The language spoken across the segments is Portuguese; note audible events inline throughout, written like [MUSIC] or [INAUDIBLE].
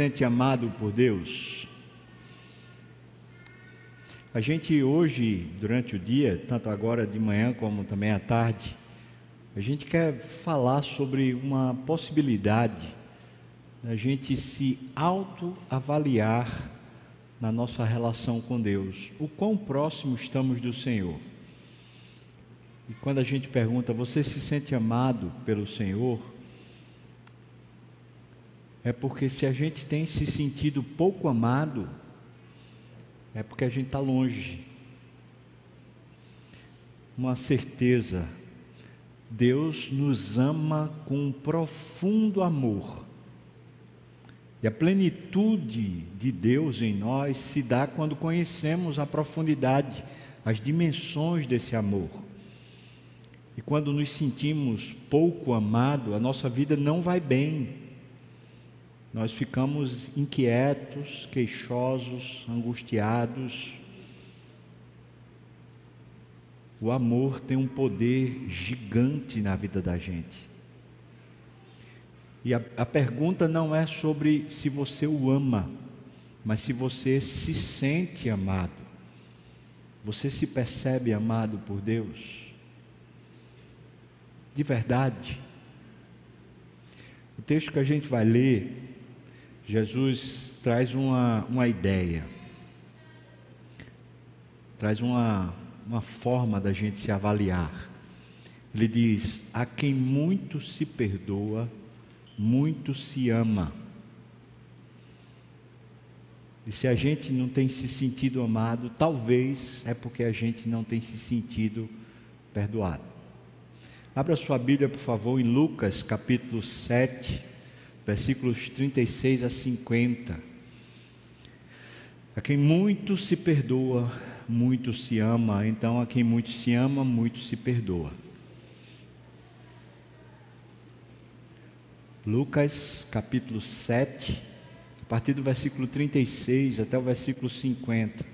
sente amado por Deus? A gente hoje, durante o dia, tanto agora de manhã como também à tarde, a gente quer falar sobre uma possibilidade da gente se autoavaliar na nossa relação com Deus. O quão próximo estamos do Senhor? E quando a gente pergunta, você se sente amado pelo Senhor? É porque se a gente tem se sentido pouco amado, é porque a gente está longe. Uma certeza, Deus nos ama com um profundo amor. E a plenitude de Deus em nós se dá quando conhecemos a profundidade, as dimensões desse amor. E quando nos sentimos pouco amados, a nossa vida não vai bem nós ficamos inquietos, queixosos, angustiados. O amor tem um poder gigante na vida da gente. E a, a, pergunta não é sobre se você o ama, mas se você se sente amado. Você se percebe amado por Deus? De verdade. O texto que a gente vai ler Jesus traz uma, uma ideia, traz uma, uma forma da gente se avaliar. Ele diz: A quem muito se perdoa, muito se ama. E se a gente não tem se sentido amado, talvez é porque a gente não tem se sentido perdoado. Abra sua Bíblia, por favor, em Lucas capítulo 7 versículos 36 a 50. A quem muito se perdoa, muito se ama, então a quem muito se ama, muito se perdoa. Lucas capítulo 7, a partir do versículo 36 até o versículo 50.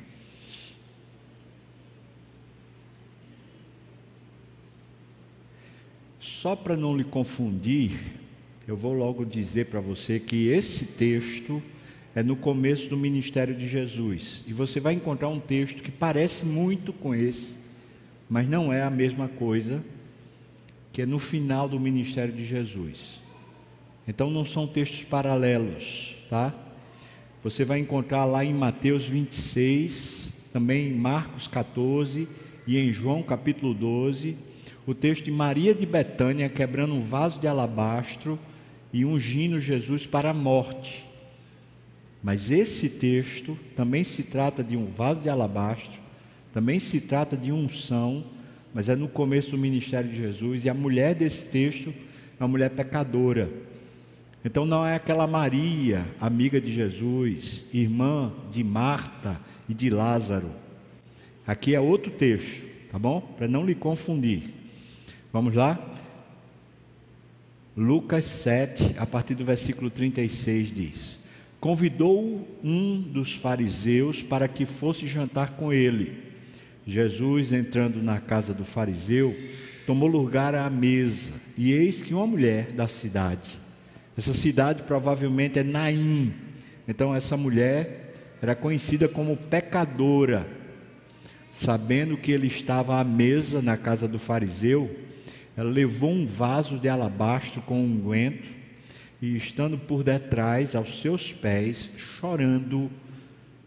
Só para não lhe confundir, eu vou logo dizer para você que esse texto é no começo do ministério de Jesus. E você vai encontrar um texto que parece muito com esse, mas não é a mesma coisa, que é no final do ministério de Jesus. Então não são textos paralelos, tá? Você vai encontrar lá em Mateus 26, também em Marcos 14 e em João capítulo 12, o texto de Maria de Betânia quebrando um vaso de alabastro e ungindo Jesus para a morte. Mas esse texto também se trata de um vaso de alabastro, também se trata de unção, mas é no começo do ministério de Jesus, e a mulher desse texto é uma mulher pecadora. Então não é aquela Maria, amiga de Jesus, irmã de Marta e de Lázaro. Aqui é outro texto, tá bom? Para não lhe confundir. Vamos lá? Lucas 7, a partir do versículo 36 diz: Convidou um dos fariseus para que fosse jantar com ele. Jesus, entrando na casa do fariseu, tomou lugar à mesa, e eis que uma mulher da cidade, essa cidade provavelmente é Naim, então essa mulher era conhecida como pecadora, sabendo que ele estava à mesa na casa do fariseu, ela levou um vaso de alabastro com unguento e, estando por detrás, aos seus pés, chorando,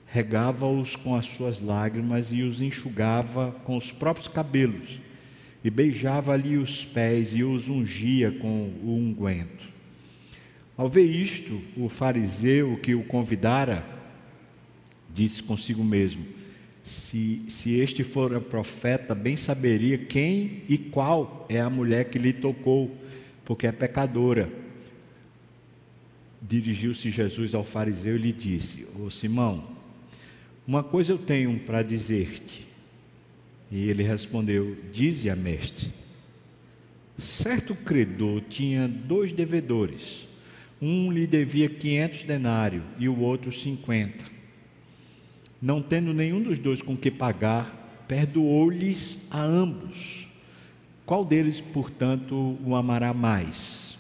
regava-os com as suas lágrimas e os enxugava com os próprios cabelos, e beijava-lhe os pés e os ungia com o unguento. Ao ver isto, o fariseu que o convidara disse consigo mesmo: se, se este for o profeta, bem saberia quem e qual é a mulher que lhe tocou, porque é pecadora. Dirigiu-se Jesus ao fariseu e lhe disse: Ô Simão, uma coisa eu tenho para dizer-te. E ele respondeu: Dize a mestre. Certo credor tinha dois devedores. Um lhe devia quinhentos denários e o outro cinquenta. Não tendo nenhum dos dois com que pagar, perdoou-lhes a ambos. Qual deles, portanto, o amará mais?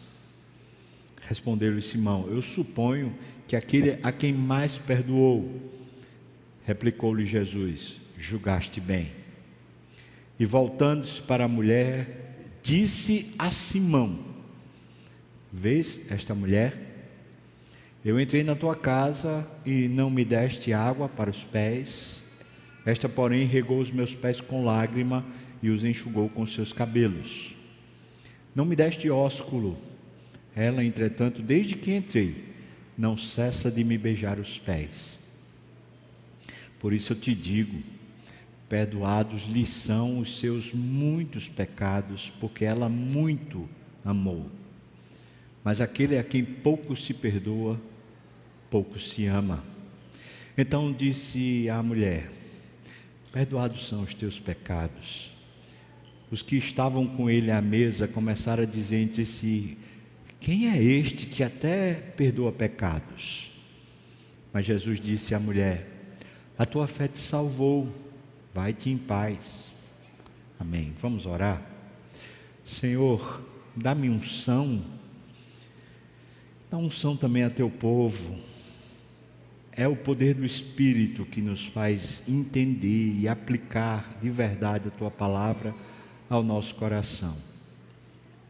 Respondeu-lhe Simão: Eu suponho que aquele a quem mais perdoou. Replicou-lhe Jesus: Julgaste bem. E voltando-se para a mulher, disse a Simão: Vês esta mulher? Eu entrei na tua casa e não me deste água para os pés. Esta, porém, regou os meus pés com lágrima e os enxugou com seus cabelos. Não me deste ósculo. Ela, entretanto, desde que entrei, não cessa de me beijar os pés. Por isso eu te digo: perdoados lhe são os seus muitos pecados, porque ela muito amou. Mas aquele a quem pouco se perdoa, pouco se ama. Então disse a mulher: Perdoados são os teus pecados. Os que estavam com ele à mesa começaram a dizer entre si: quem é este que até perdoa pecados? Mas Jesus disse à mulher: A tua fé te salvou, vai-te em paz. Amém. Vamos orar. Senhor, dá-me unção, dá unção também a teu povo. É o poder do Espírito que nos faz entender e aplicar de verdade a tua palavra ao nosso coração.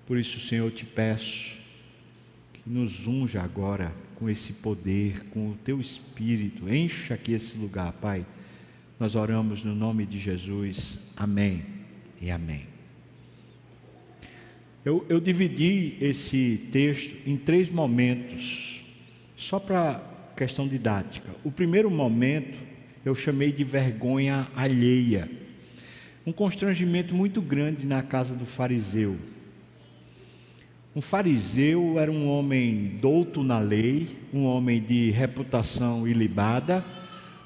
Por isso, Senhor, eu te peço, nos unja agora com esse poder, com o teu espírito. Encha aqui esse lugar, Pai. Nós oramos no nome de Jesus. Amém e amém. Eu, eu dividi esse texto em três momentos, só para questão didática. O primeiro momento eu chamei de vergonha alheia. Um constrangimento muito grande na casa do fariseu. Um fariseu era um homem douto na lei, um homem de reputação ilibada,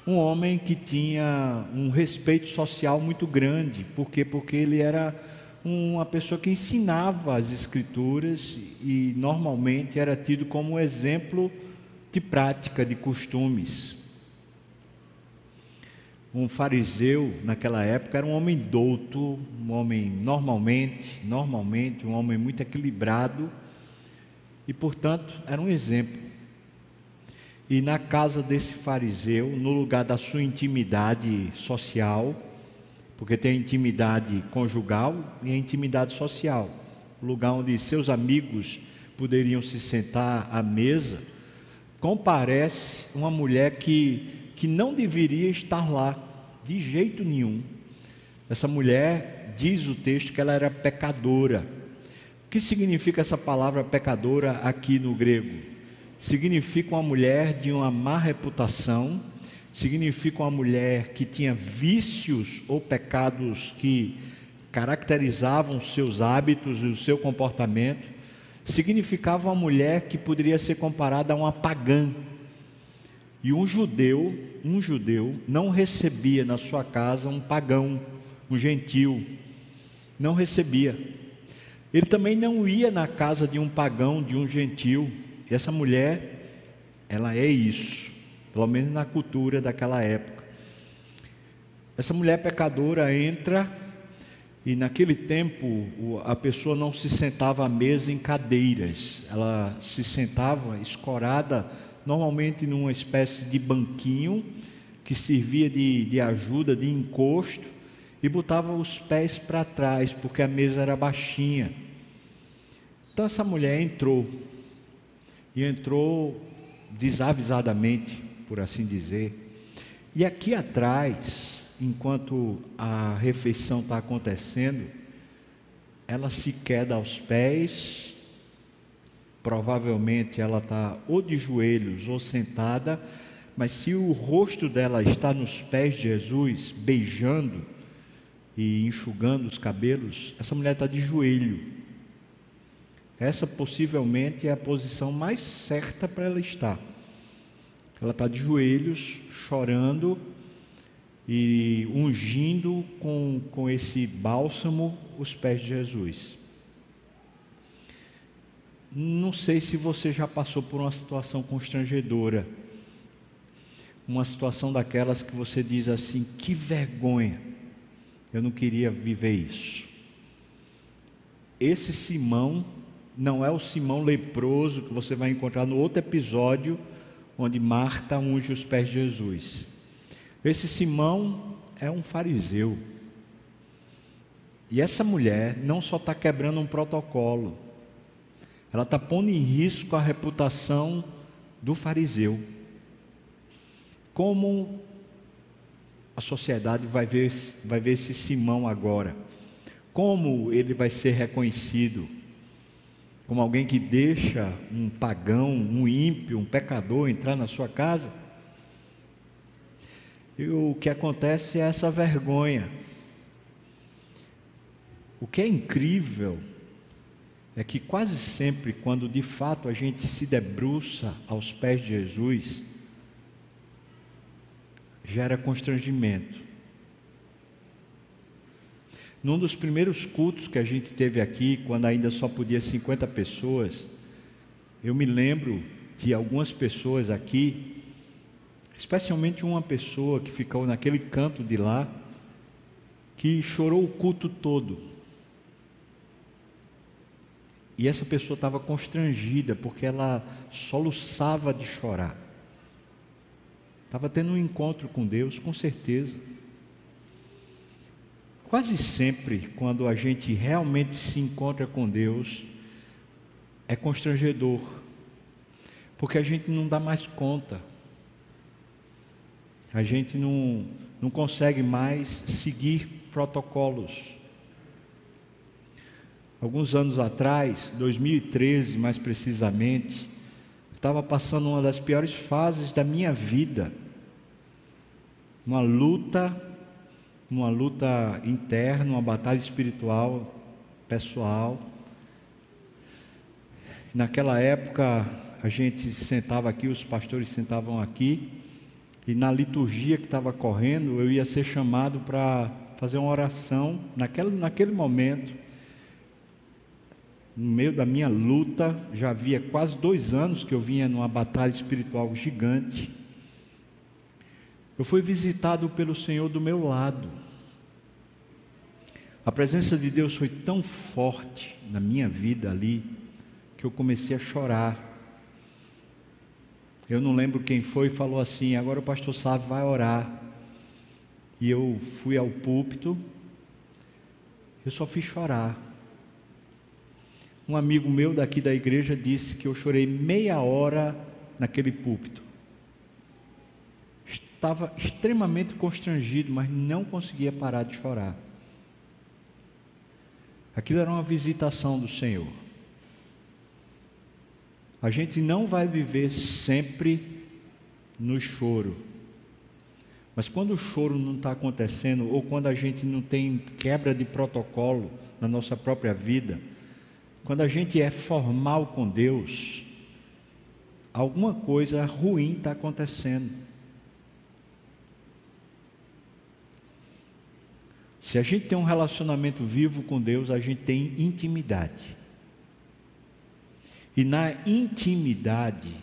um homem que tinha um respeito social muito grande. Por quê? Porque ele era uma pessoa que ensinava as escrituras e normalmente era tido como exemplo de prática, de costumes um fariseu naquela época era um homem douto, um homem normalmente, normalmente, um homem muito equilibrado e, portanto, era um exemplo. E na casa desse fariseu, no lugar da sua intimidade social, porque tem a intimidade conjugal e a intimidade social, o lugar onde seus amigos poderiam se sentar à mesa, comparece uma mulher que, que não deveria estar lá, de jeito nenhum. Essa mulher, diz o texto, que ela era pecadora. O que significa essa palavra pecadora aqui no grego? Significa uma mulher de uma má reputação, significa uma mulher que tinha vícios ou pecados que caracterizavam seus hábitos e o seu comportamento, significava uma mulher que poderia ser comparada a uma pagã. E um judeu um judeu não recebia na sua casa um pagão, um gentil. Não recebia. Ele também não ia na casa de um pagão, de um gentil. E essa mulher, ela é isso, pelo menos na cultura daquela época. Essa mulher pecadora entra e naquele tempo a pessoa não se sentava à mesa em cadeiras, ela se sentava escorada normalmente numa espécie de banquinho que servia de, de ajuda, de encosto, e botava os pés para trás, porque a mesa era baixinha. Então essa mulher entrou, e entrou desavisadamente, por assim dizer. E aqui atrás, enquanto a refeição está acontecendo, ela se queda aos pés, Provavelmente ela está ou de joelhos ou sentada, mas se o rosto dela está nos pés de Jesus, beijando e enxugando os cabelos, essa mulher está de joelho. Essa possivelmente é a posição mais certa para ela estar. Ela está de joelhos, chorando e ungindo com, com esse bálsamo os pés de Jesus. Não sei se você já passou por uma situação constrangedora, uma situação daquelas que você diz assim: que vergonha, eu não queria viver isso. Esse Simão não é o Simão leproso que você vai encontrar no outro episódio, onde Marta unge os pés de Jesus. Esse Simão é um fariseu. E essa mulher não só está quebrando um protocolo, ela está pondo em risco a reputação do fariseu. Como a sociedade vai ver, vai ver esse Simão agora? Como ele vai ser reconhecido? Como alguém que deixa um pagão, um ímpio, um pecador entrar na sua casa? E o que acontece é essa vergonha. O que é incrível é que quase sempre, quando de fato a gente se debruça aos pés de Jesus, gera constrangimento. Num dos primeiros cultos que a gente teve aqui, quando ainda só podia 50 pessoas, eu me lembro de algumas pessoas aqui, especialmente uma pessoa que ficou naquele canto de lá, que chorou o culto todo. E essa pessoa estava constrangida porque ela soluçava de chorar. Estava tendo um encontro com Deus, com certeza. Quase sempre, quando a gente realmente se encontra com Deus, é constrangedor, porque a gente não dá mais conta, a gente não, não consegue mais seguir protocolos. Alguns anos atrás, 2013 mais precisamente, estava passando uma das piores fases da minha vida. Uma luta, uma luta interna, uma batalha espiritual, pessoal. Naquela época, a gente sentava aqui, os pastores sentavam aqui, e na liturgia que estava correndo, eu ia ser chamado para fazer uma oração. Naquele, naquele momento, no meio da minha luta, já havia quase dois anos que eu vinha numa batalha espiritual gigante. Eu fui visitado pelo Senhor do meu lado. A presença de Deus foi tão forte na minha vida ali, que eu comecei a chorar. Eu não lembro quem foi e falou assim: agora o pastor Sávio vai orar. E eu fui ao púlpito, eu só fiz chorar. Um amigo meu daqui da igreja disse que eu chorei meia hora naquele púlpito. Estava extremamente constrangido, mas não conseguia parar de chorar. Aquilo era uma visitação do Senhor. A gente não vai viver sempre no choro. Mas quando o choro não está acontecendo, ou quando a gente não tem quebra de protocolo na nossa própria vida, quando a gente é formal com Deus, alguma coisa ruim está acontecendo. Se a gente tem um relacionamento vivo com Deus, a gente tem intimidade. E na intimidade,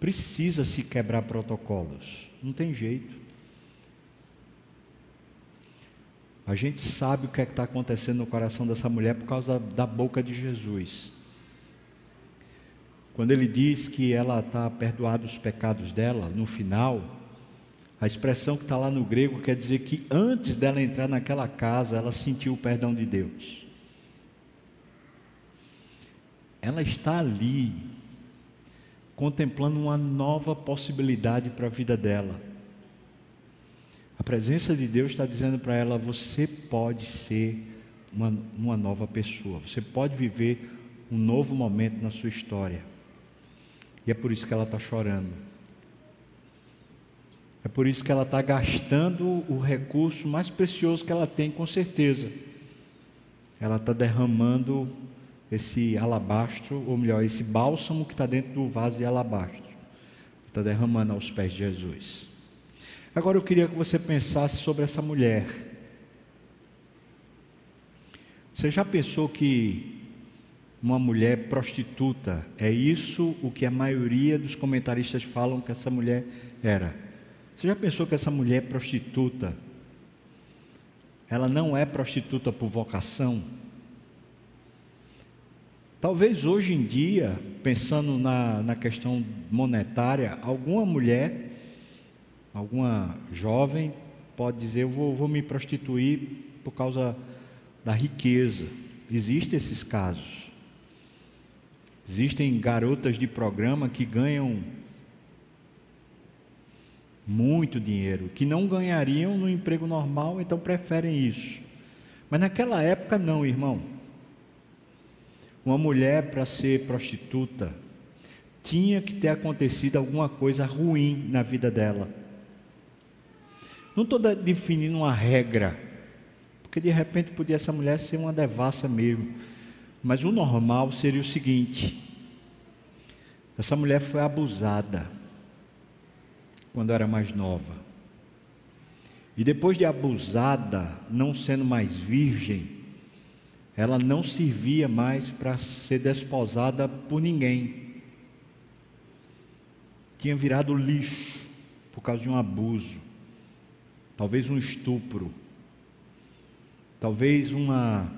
precisa se quebrar protocolos. Não tem jeito. A gente sabe o que é está acontecendo no coração dessa mulher por causa da, boca de Jesus. Quando ele diz que ela está perdoada os pecados dela, no final, a expressão que está lá no grego quer dizer que antes dela entrar naquela casa, ela sentiu o perdão de Deus. Ela está ali, contemplando uma nova possibilidade para a vida dela. A presença de Deus está dizendo para ela: você pode ser uma, uma nova pessoa, você pode viver um novo momento na sua história. E é por isso que ela está chorando. É por isso que ela está gastando o recurso mais precioso que ela tem, com certeza. Ela está derramando esse alabastro, ou melhor, esse bálsamo que está dentro do vaso de alabastro. Está derramando aos pés de Jesus. Agora eu queria que você pensasse sobre essa mulher. Você já pensou que uma mulher prostituta é isso o que a maioria dos comentaristas falam que essa mulher era? Você já pensou que essa mulher prostituta ela não é prostituta por vocação? Talvez hoje em dia, pensando na, na questão monetária, alguma mulher, alguma jovem, pode dizer: Eu vou, vou me prostituir por causa da riqueza. Existem esses casos. Existem garotas de programa que ganham muito dinheiro, que não ganhariam no emprego normal, então preferem isso. Mas naquela época, não, irmão. Uma mulher para ser prostituta tinha que ter acontecido alguma coisa ruim na vida dela. Não estou definindo uma regra, porque de repente podia essa mulher ser uma devassa mesmo. Mas o normal seria o seguinte: essa mulher foi abusada quando era mais nova. E depois de abusada, não sendo mais virgem, ela não servia mais para ser desposada por ninguém. Tinha virado lixo por causa de um abuso, talvez um estupro, talvez uma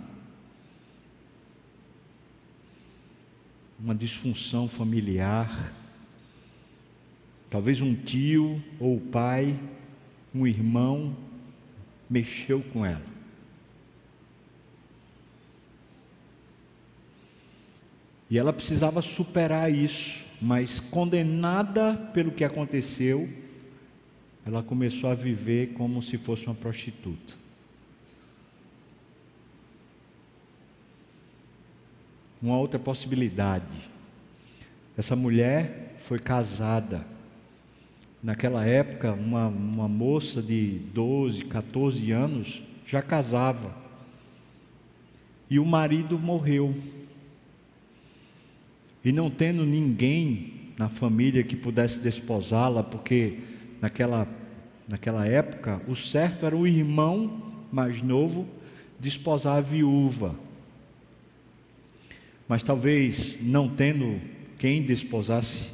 uma disfunção familiar Talvez um tio ou pai, um irmão, mexeu com ela. E ela precisava superar isso, mas condenada pelo que aconteceu, ela começou a viver como se fosse uma prostituta. Uma outra possibilidade. Essa mulher foi casada Naquela época, uma, uma moça de 12, 14 anos já casava. E o marido morreu. E não tendo ninguém na família que pudesse desposá-la, porque naquela, naquela época o certo era o irmão mais novo desposar a viúva. Mas talvez não tendo quem desposasse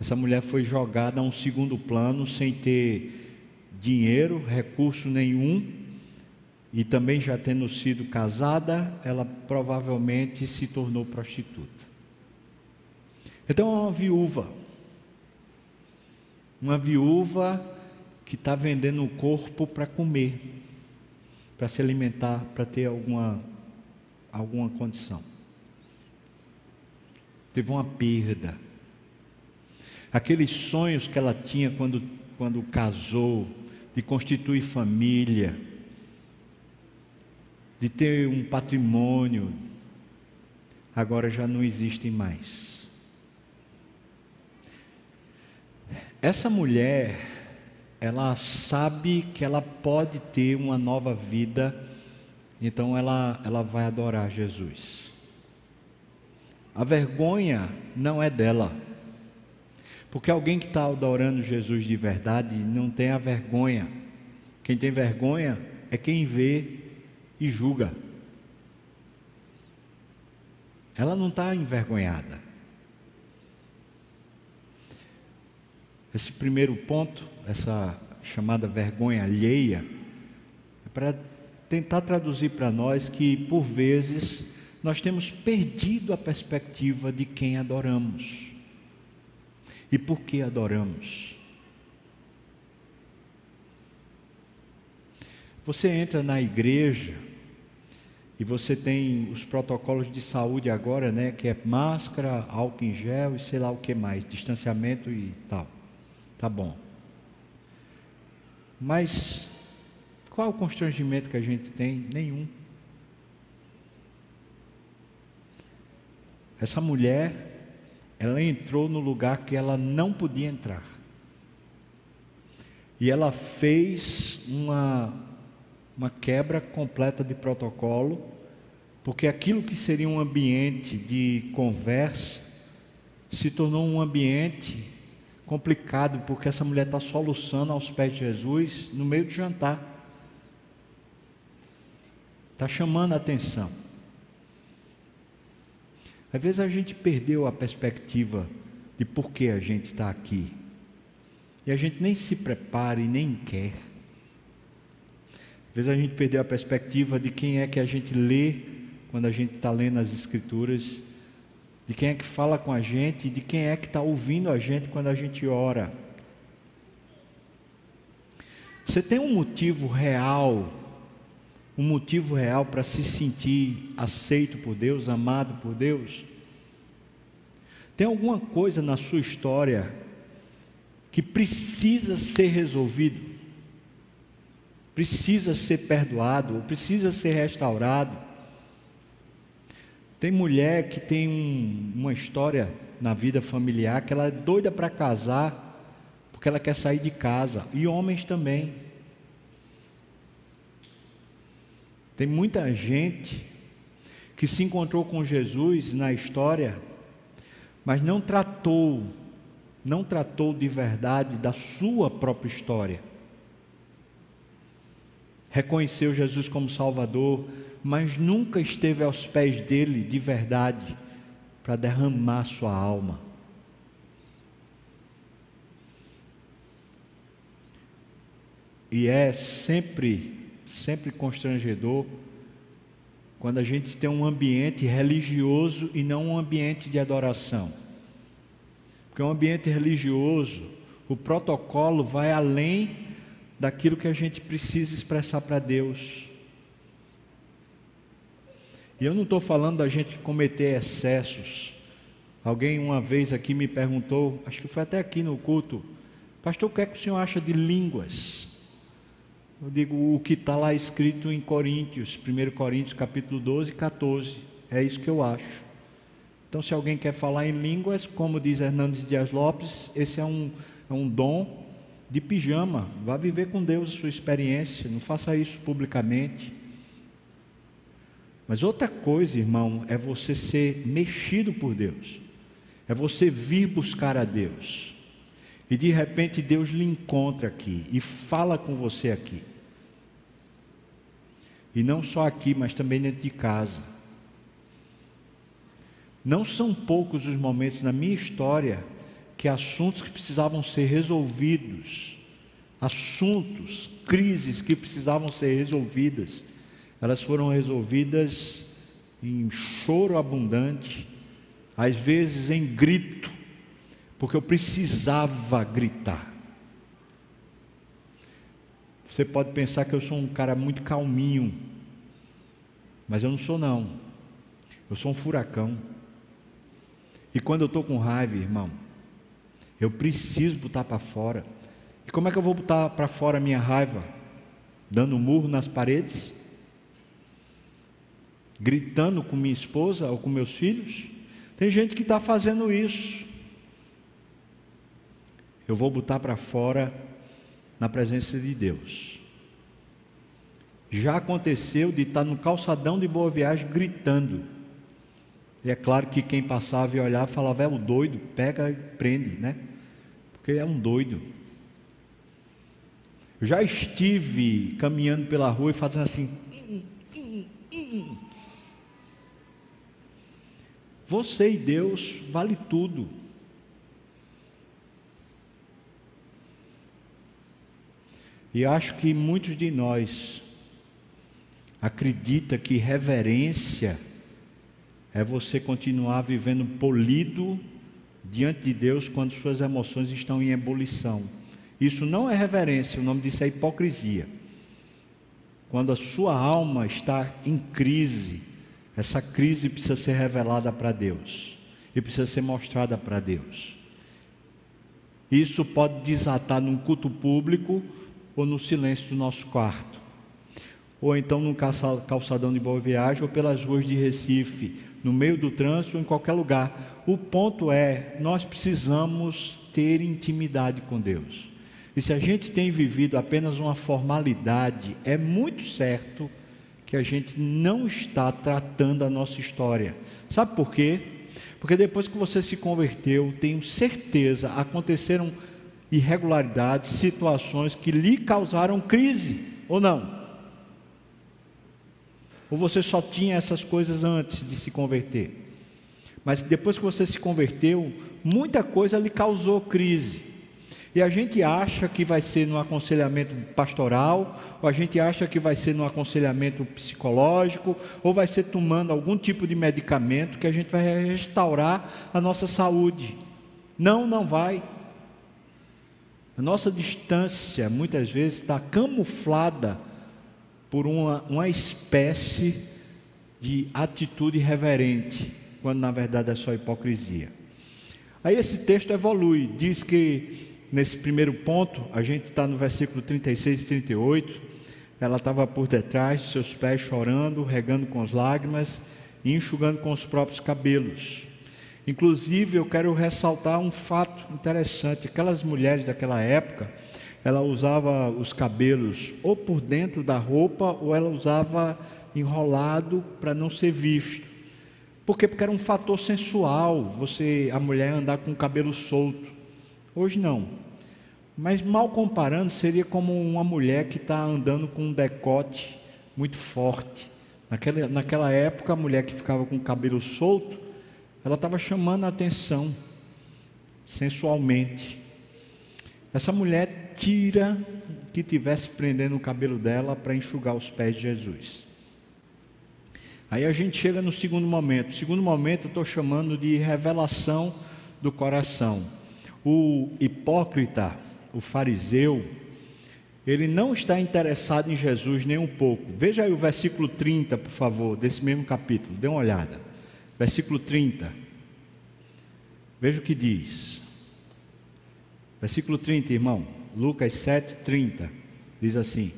essa mulher foi jogada a um segundo plano sem ter dinheiro, recurso nenhum, e também já tendo sido casada, ela provavelmente se tornou prostituta. Então é uma viúva, uma viúva que está vendendo o corpo para comer, para se alimentar, para ter alguma, alguma condição. Teve uma perda aqueles sonhos que ela tinha quando, quando casou, de constituir família, de ter um patrimônio, agora já não existem mais. Essa mulher, ela sabe que ela pode ter uma nova vida, então ela, ela vai adorar Jesus. A vergonha não é dela. Porque alguém que está adorando Jesus de verdade não tem a vergonha. Quem tem vergonha é quem vê e julga. Ela não está envergonhada. Esse primeiro ponto, essa chamada vergonha alheia, é para tentar traduzir para nós que, por vezes, nós temos perdido a perspectiva de quem adoramos. E por que adoramos? Você entra na igreja e você tem os protocolos de saúde agora, né? Que é máscara, álcool em gel e sei lá o que mais, distanciamento e tal. Tá bom. Mas qual o constrangimento que a gente tem? Nenhum. Essa mulher ela entrou no lugar que ela não podia entrar. E ela fez uma, uma quebra completa de protocolo, porque aquilo que seria um ambiente de conversa se tornou um ambiente complicado, porque essa mulher está soluçando aos pés de Jesus no meio de jantar. Está chamando a atenção. Às vezes a gente perdeu a perspectiva de por que a gente está aqui. E a gente nem se prepara e nem quer. Às vezes a gente perdeu a perspectiva de quem é que a gente lê quando a gente está lendo as Escrituras, de quem é que fala com a gente, de quem é que está ouvindo a gente quando a gente ora. Você tem um motivo real, um motivo real para se sentir aceito por Deus, amado por Deus? Tem alguma coisa na sua história que precisa ser resolvido, precisa ser perdoado, precisa ser restaurado? Tem mulher que tem um, uma história na vida familiar que ela é doida para casar porque ela quer sair de casa, e homens também. Tem muita gente que se encontrou com Jesus na história, mas não tratou, não tratou de verdade da sua própria história. Reconheceu Jesus como Salvador, mas nunca esteve aos pés dele de verdade para derramar sua alma. E é sempre, sempre constrangedor quando a gente tem um ambiente religioso e não um ambiente de adoração. Porque um ambiente religioso, o protocolo vai além daquilo que a gente precisa expressar para Deus. E eu não estou falando da gente cometer excessos. Alguém uma vez aqui me perguntou, acho que foi até aqui no culto, pastor, o que é que o senhor acha de línguas? Eu digo o que está lá escrito em Coríntios, 1 Coríntios capítulo 12 e 14. É isso que eu acho. Então, se alguém quer falar em línguas, como diz Hernandes Dias Lopes, esse é um, é um dom de pijama. Vá viver com Deus a sua experiência, não faça isso publicamente. Mas outra coisa, irmão, é você ser mexido por Deus, é você vir buscar a Deus, e de repente Deus lhe encontra aqui e fala com você aqui, e não só aqui, mas também dentro de casa. Não são poucos os momentos na minha história que assuntos que precisavam ser resolvidos, assuntos, crises que precisavam ser resolvidas, elas foram resolvidas em choro abundante, às vezes em grito, porque eu precisava gritar. Você pode pensar que eu sou um cara muito calminho, mas eu não sou não. Eu sou um furacão. E quando eu estou com raiva, irmão, eu preciso botar para fora. E como é que eu vou botar para fora a minha raiva? Dando murro nas paredes? Gritando com minha esposa ou com meus filhos. Tem gente que está fazendo isso. Eu vou botar para fora na presença de Deus. Já aconteceu de estar tá no calçadão de boa viagem gritando. E é claro que quem passava e olhava falava: é um doido, pega e prende, né? Porque é um doido. Já estive caminhando pela rua e fazendo assim. Você e Deus vale tudo. E acho que muitos de nós acredita que reverência é você continuar vivendo polido diante de Deus quando suas emoções estão em ebulição. Isso não é reverência, o nome disso é hipocrisia. Quando a sua alma está em crise, essa crise precisa ser revelada para Deus e precisa ser mostrada para Deus. Isso pode desatar num culto público ou no silêncio do nosso quarto, ou então num calçadão de boa viagem ou pelas ruas de Recife, no meio do trânsito ou em qualquer lugar. O ponto é, nós precisamos ter intimidade com Deus. E se a gente tem vivido apenas uma formalidade, é muito certo que a gente não está tratando a nossa história. Sabe por quê? Porque depois que você se converteu, tenho certeza, aconteceram irregularidades, situações que lhe causaram crise, ou não? Ou você só tinha essas coisas antes de se converter? Mas depois que você se converteu, muita coisa lhe causou crise. E a gente acha que vai ser no aconselhamento pastoral, ou a gente acha que vai ser no aconselhamento psicológico, ou vai ser tomando algum tipo de medicamento que a gente vai restaurar a nossa saúde. Não, não vai. A nossa distância muitas vezes está camuflada por uma, uma espécie de atitude reverente, quando na verdade é só hipocrisia. Aí esse texto evolui, diz que nesse primeiro ponto, a gente está no versículo 36 e 38, ela estava por detrás de seus pés chorando, regando com as lágrimas e enxugando com os próprios cabelos. Inclusive, eu quero ressaltar um fato interessante: aquelas mulheres daquela época, ela usava os cabelos ou por dentro da roupa ou ela usava enrolado para não ser visto. Por quê? Porque era um fator sensual, você a mulher andar com o cabelo solto. Hoje não. Mas mal comparando, seria como uma mulher que está andando com um decote muito forte. Naquela, naquela época, a mulher que ficava com o cabelo solto, ela estava chamando a atenção sensualmente. Essa mulher tira que tivesse prendendo o cabelo dela para enxugar os pés de Jesus. Aí a gente chega no segundo momento. O segundo momento eu estou chamando de revelação do coração. O hipócrita, o fariseu, ele não está interessado em Jesus nem um pouco. Veja aí o versículo 30, por favor, desse mesmo capítulo. Dê uma olhada. Versículo 30. Veja o que diz. Versículo 30, irmão. Lucas 7, 30. Diz assim: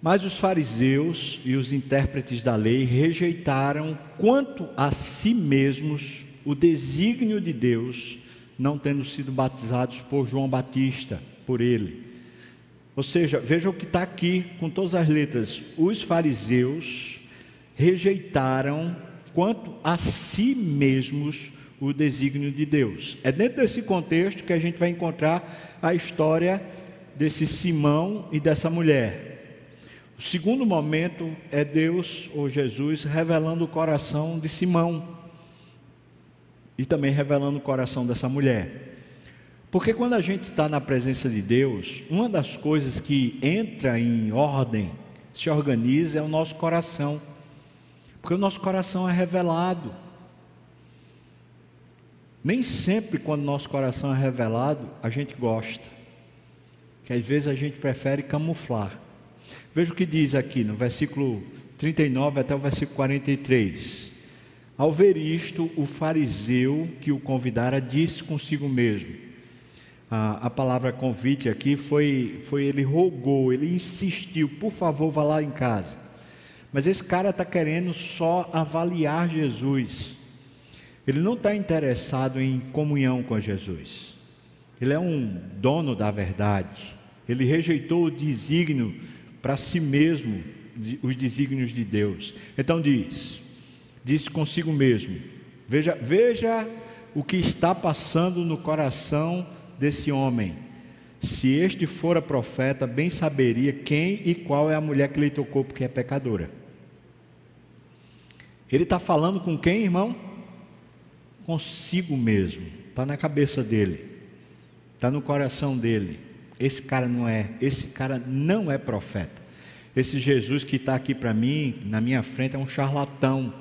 Mas os fariseus e os intérpretes da lei rejeitaram quanto a si mesmos o desígnio de Deus, não tendo sido batizados por João Batista, por ele. Ou seja, veja o que está aqui com todas as letras. Os fariseus rejeitaram quanto a si mesmos o desígnio de Deus. É dentro desse contexto que a gente vai encontrar a história desse Simão e dessa mulher. O segundo momento é Deus ou Jesus revelando o coração de Simão e também revelando o coração dessa mulher. Porque quando a gente está na presença de Deus, uma das coisas que entra em ordem, se organiza, é o nosso coração. Porque o nosso coração é revelado. Nem sempre, quando nosso coração é revelado, a gente gosta. Que às vezes a gente prefere camuflar. Veja o que diz aqui no versículo 39 até o versículo 43. Ao ver isto, o fariseu que o convidara disse consigo mesmo: a, a palavra convite aqui foi, foi ele rogou, ele insistiu, por favor, vá lá em casa. Mas esse cara está querendo só avaliar Jesus. Ele não está interessado em comunhão com Jesus. Ele é um dono da verdade. Ele rejeitou o desígnio para si mesmo, os desígnios de Deus. Então diz, disse consigo mesmo: veja, veja o que está passando no coração desse homem. Se este fora profeta, bem saberia quem e qual é a mulher que lhe tocou, porque é pecadora. Ele está falando com quem, irmão? Consigo mesmo. Está na cabeça dele. Está no coração dele. Esse cara não é, esse cara não é profeta. Esse Jesus que está aqui para mim, na minha frente, é um charlatão.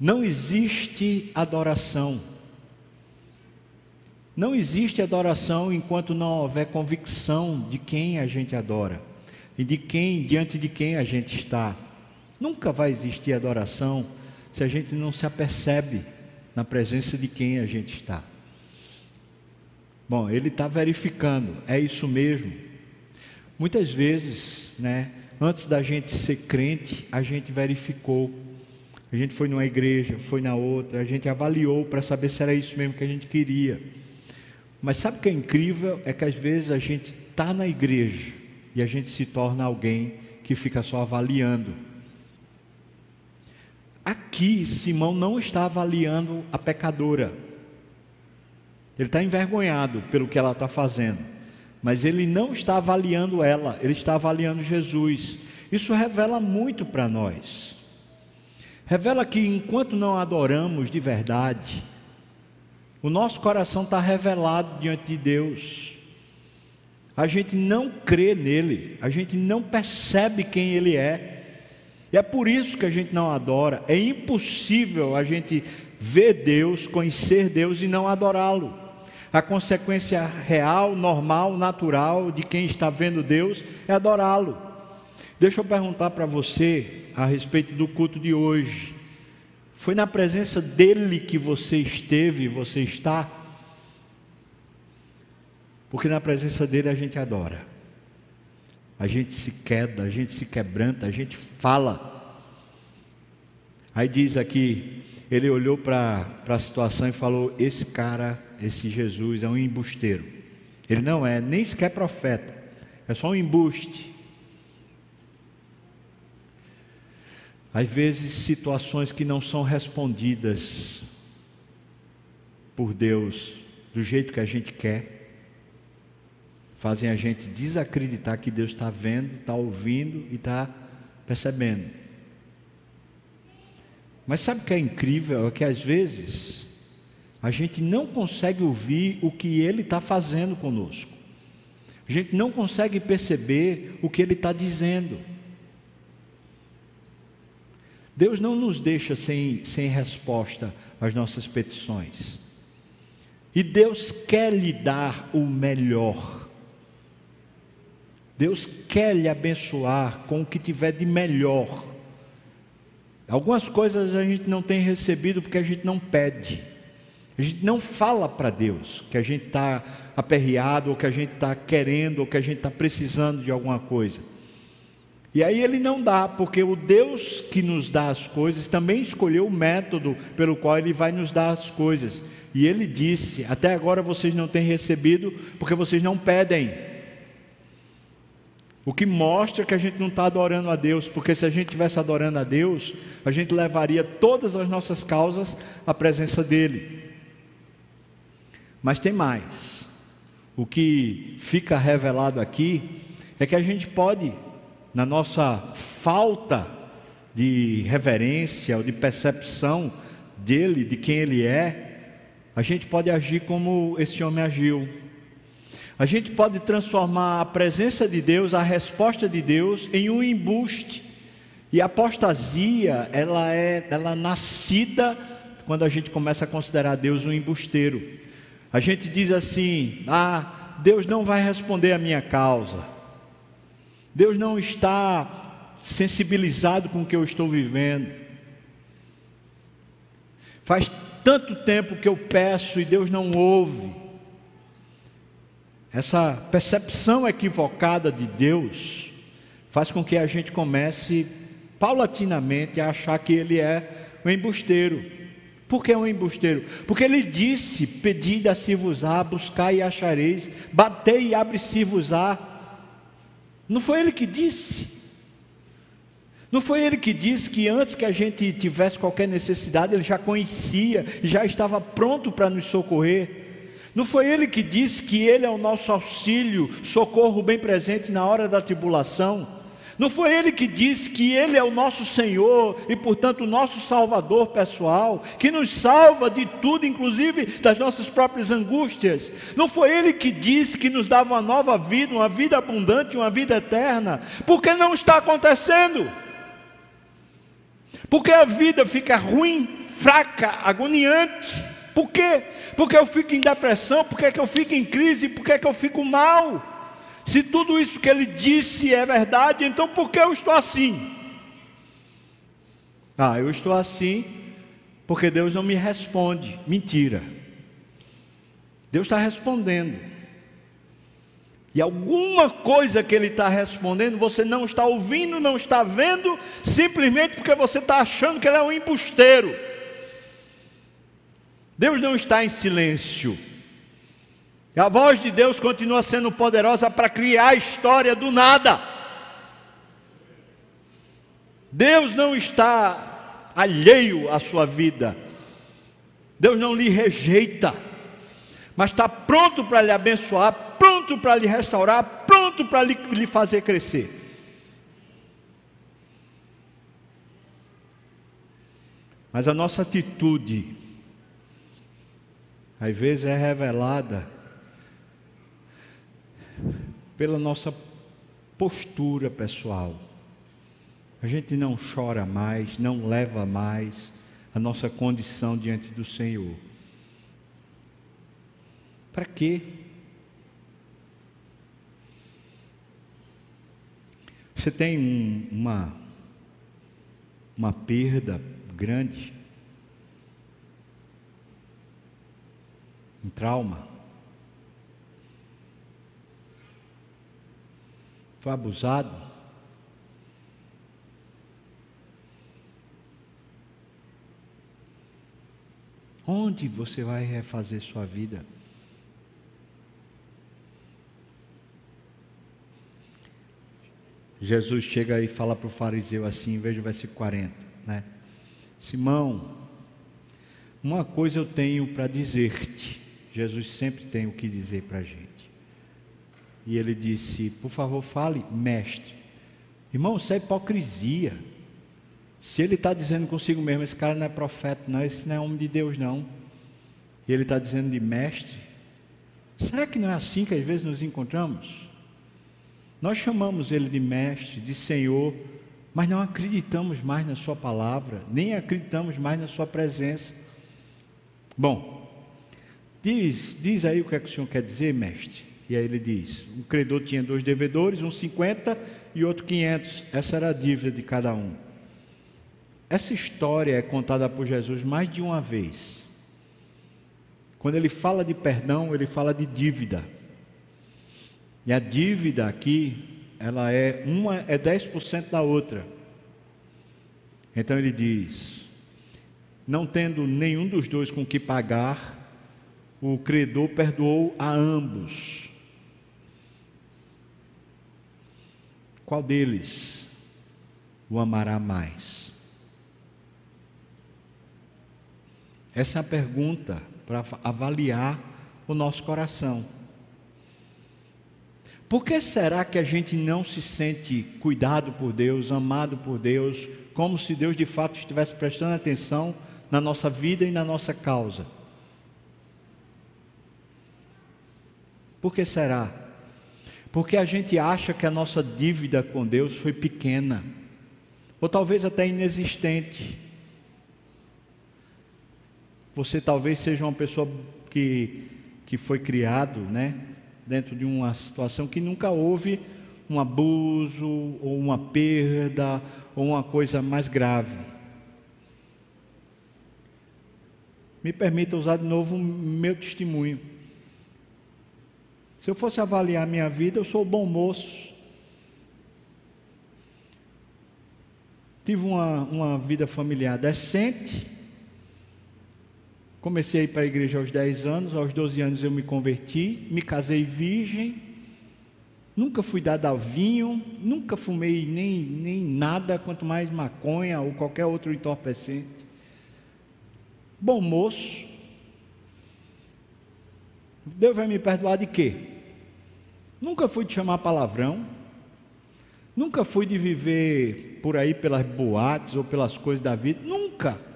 Não existe adoração. Não existe adoração enquanto não houver convicção de quem a gente adora e de quem, diante de quem a gente está. Nunca vai existir adoração se a gente não se apercebe na presença de quem a gente está. Bom, ele está verificando, é isso mesmo. Muitas vezes, né, antes da gente ser crente, a gente verificou. A gente foi numa igreja, foi na outra, a gente avaliou para saber se era isso mesmo que a gente queria. Mas sabe o que é incrível? É que às vezes a gente está na igreja e a gente se torna alguém que fica só avaliando Aqui, Simão não está avaliando a pecadora. Ele está envergonhado pelo que ela está fazendo. Mas ele não está avaliando ela, ele está avaliando Jesus. Isso revela muito para nós. Revela que enquanto não adoramos de verdade, O nosso coração está revelado diante de Deus. A gente não crê nele, a gente não percebe quem ele é. E é por isso que a gente não adora. É impossível a gente ver Deus, conhecer Deus e não adorá-lo. A consequência real, normal, natural de quem está vendo Deus é adorá-lo. Deixa eu perguntar para você a respeito do culto de hoje. Foi na presença dele que você esteve e você está? Porque na presença dele a gente adora. A gente se queda, a gente se quebranta, a gente fala. Aí diz aqui, ele olhou para a situação e falou: Esse cara, esse Jesus é um embusteiro. Ele não é nem sequer profeta, é só um embuste. Às vezes, situações que não são respondidas por Deus do jeito que a gente quer, fazem a gente desacreditar que Deus está vendo, está ouvindo e está percebendo. Mas sabe o que é incrível? É que às vezes a gente não consegue ouvir o que Ele está fazendo conosco, a gente não consegue perceber o que Ele está dizendo. Deus não nos deixa sem, sem resposta às nossas petições. E Deus quer lhe dar o melhor. Deus quer lhe abençoar com o que tiver de melhor. Algumas coisas a gente não tem recebido porque a gente não pede. A gente não fala para Deus que a gente está aperreado, ou que a gente está querendo, ou que a gente está precisando de alguma coisa. E aí ele não dá, porque o Deus que nos dá as coisas também escolheu o método pelo qual ele vai nos dar as coisas. E ele disse: Até agora vocês não têm recebido, porque vocês não pedem. O que mostra que a gente não está adorando a Deus, porque se a gente estivesse adorando a Deus, a gente levaria todas as nossas causas à presença dEle. Mas tem mais. O que fica revelado aqui é que a gente pode na nossa falta de reverência ou de percepção dele, de quem ele é, a gente pode agir como esse homem agiu. A gente pode transformar a presença de Deus, a resposta de Deus, em um embuste. E a apostasia, ela é, ela é nascida quando a gente começa a considerar Deus um embusteiro. A gente diz assim: ah, Deus não vai responder a minha causa. Deus não está sensibilizado com o que eu estou vivendo. Faz tanto tempo que eu peço e Deus não ouve. Essa percepção equivocada de Deus faz com que a gente comece paulatinamente a achar que Ele é um embusteiro. Por que é um embusteiro? Porque Ele disse: Pedi e se vos á buscai e achareis, batei e abre-se-vos-á. Não foi ele que disse. Não foi ele que disse que antes que a gente tivesse qualquer necessidade, ele já conhecia, já estava pronto para nos socorrer. Não foi ele que disse que ele é o nosso auxílio, socorro bem presente na hora da tribulação. Não foi ele que disse que ele é o nosso Senhor e, portanto, o nosso Salvador pessoal, que nos salva de tudo, inclusive das nossas próprias angústias. Não foi ele que disse que nos dava uma nova vida, uma vida abundante, uma vida eterna. Porque não está acontecendo. Porque a vida fica ruim, fraca, agoniante. Por quê? Porque eu fico em depressão, porque que eu fico em crise, porque que eu fico mal. Se tudo isso que ele disse é verdade, então por que eu estou assim? Ah, eu estou assim porque Deus não me responde. Mentira. Deus está respondendo. E alguma coisa que Ele está respondendo, você não está ouvindo, não está vendo, simplesmente porque você está achando que Ele é um embusteiro. Deus não está em silêncio. A voz de Deus continua sendo poderosa para criar a história do nada. Deus não está alheio à sua vida. Deus não lhe rejeita, mas está pronto para lhe abençoar, pronto para lhe restaurar, pronto para lhe, lhe fazer crescer. Mas a nossa atitude às vezes é revelada pela nossa postura pessoal. A gente não chora mais, não leva mais a nossa condição diante do Senhor. Para quê? Você tem um, uma, uma perda grande, um trauma. Foi abusado. Onde você vai refazer sua vida? Jesus chega e fala para o fariseu assim, veja o versículo 40, né? Simão, uma coisa eu tenho para dizer-te. Jesus sempre tem o que dizer para a gente. E ele disse: Por favor, fale, mestre. Irmão, isso é hipocrisia. Se ele está dizendo consigo mesmo, esse cara não é profeta, não, esse não é homem de Deus, não. E ele está dizendo de mestre. Será que não é assim que às vezes nos encontramos? Nós chamamos ele de mestre, de senhor, mas não acreditamos mais na sua palavra, nem acreditamos mais na sua presença. Bom, diz, diz aí o que, é que o senhor quer dizer, mestre. E aí ele diz: o credor tinha dois devedores, um 50 e outro 500. Essa era a dívida de cada um. Essa história é contada por Jesus mais de uma vez. Quando ele fala de perdão, ele fala de dívida. E a dívida aqui, ela é uma é 10% da outra. Então ele diz: não tendo nenhum dos dois com que pagar, o credor perdoou a ambos. Qual deles o amará mais? Essa é a pergunta para avaliar o nosso coração. Por que será que a gente não se sente cuidado por Deus, amado por Deus, como se Deus de fato estivesse prestando atenção na nossa vida e na nossa causa? Por que será? Porque a gente acha que a nossa dívida com Deus foi pequena, ou talvez até inexistente. Você talvez seja uma pessoa que, que foi criado, né, dentro de uma situação que nunca houve um abuso, ou uma perda, ou uma coisa mais grave. Me permita usar de novo o meu testemunho. Se eu fosse avaliar minha vida, eu sou bom moço. Tive uma, uma vida familiar decente Comecei a ir para a igreja aos 10 anos, aos 12 anos eu me converti, me casei virgem, nunca fui dado a vinho, nunca fumei nem, nem nada, quanto mais maconha ou qualquer outro entorpecente. Bom moço, Deus vai me perdoar de quê? Nunca fui de chamar palavrão, nunca fui de viver por aí pelas boates ou pelas coisas da vida, nunca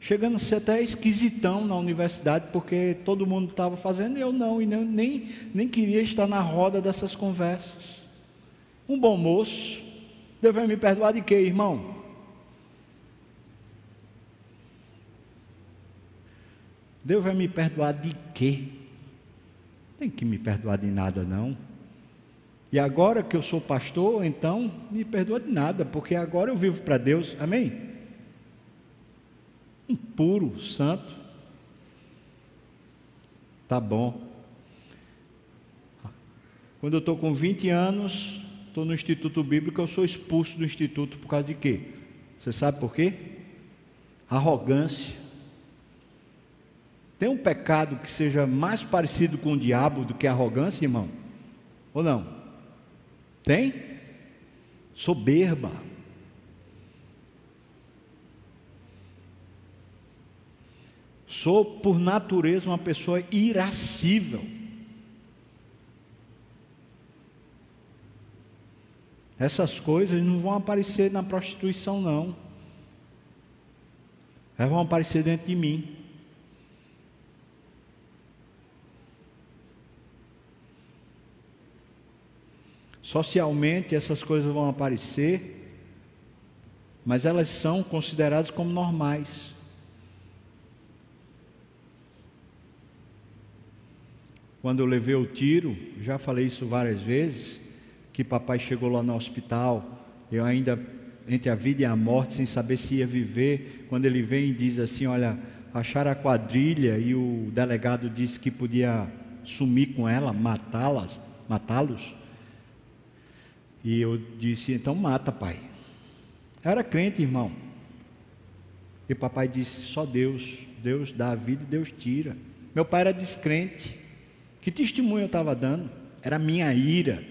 chegando a ser até esquisitão na universidade, porque todo mundo estava fazendo eu não, e nem, nem queria estar na roda dessas conversas. Um bom moço, Deus vai me perdoar de quê, irmão? Deus vai me perdoar de quê? Tem que me perdoar de nada, não. E agora que eu sou pastor, então, me perdoa de nada, porque agora eu vivo para Deus, amém? um puro, santo. Tá bom. Quando eu estou com 20 anos, estou no Instituto Bíblico, eu sou expulso do Instituto por causa de quê? Você sabe por quê? Arrogância. Tem um pecado que seja mais parecido com o diabo do que a arrogância, irmão? Ou não? Tem? Soberba. Sou, por natureza, uma pessoa irascível. Essas coisas não vão aparecer na prostituição, não. Elas vão aparecer dentro de mim. Socialmente essas coisas vão aparecer, mas elas são consideradas como normais. Quando eu levei o tiro, já falei isso várias vezes, que papai chegou lá no hospital, eu ainda entre a vida e a morte, sem saber se ia viver, quando ele vem e diz assim: Olha, acharam a quadrilha e o delegado disse que podia sumir com ela, matá-las, matá-los. E eu disse: Então mata, pai. Eu era crente, irmão. E papai disse: Só Deus, Deus dá a vida e Deus tira. Meu pai era descrente. Que testemunho eu estava dando? Era minha ira,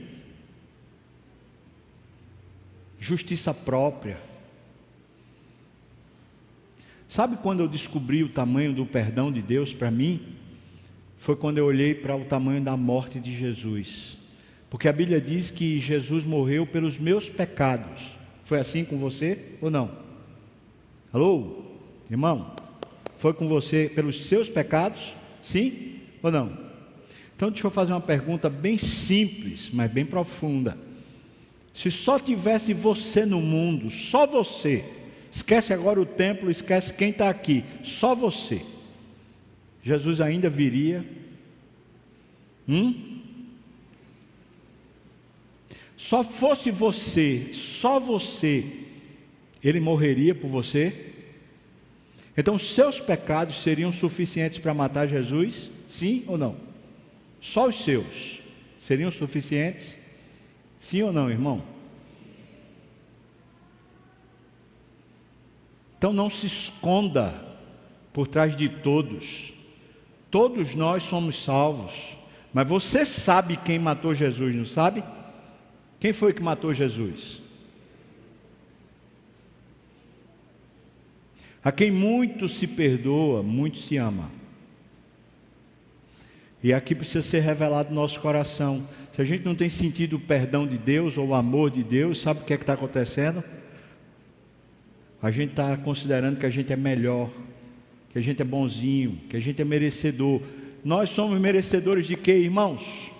justiça própria. Sabe quando eu descobri o tamanho do perdão de Deus para mim? Foi quando eu olhei para o tamanho da morte de Jesus. Porque a Bíblia diz que Jesus morreu pelos meus pecados. Foi assim com você ou não? Alô, irmão? Foi com você pelos seus pecados? Sim ou não? Então, deixa eu fazer uma pergunta bem simples, mas bem profunda. Se só tivesse você no mundo, só você, esquece agora o templo, esquece quem está aqui, só você, Jesus ainda viria? Hum? Só fosse você, só você, ele morreria por você? Então, seus pecados seriam suficientes para matar Jesus? Sim ou não? Só os seus seriam suficientes? Sim ou não, irmão? Então não se esconda por trás de todos. Todos nós somos salvos. Mas você sabe quem matou Jesus, não sabe? Quem foi que matou Jesus? A quem muito se perdoa, muito se ama. E aqui precisa ser revelado no nosso coração. Se a gente não tem sentido o perdão de Deus ou o amor de Deus, sabe o que é que está acontecendo? A gente está considerando que a gente é melhor, que a gente é bonzinho, que a gente é merecedor. Nós somos merecedores de quê, irmãos?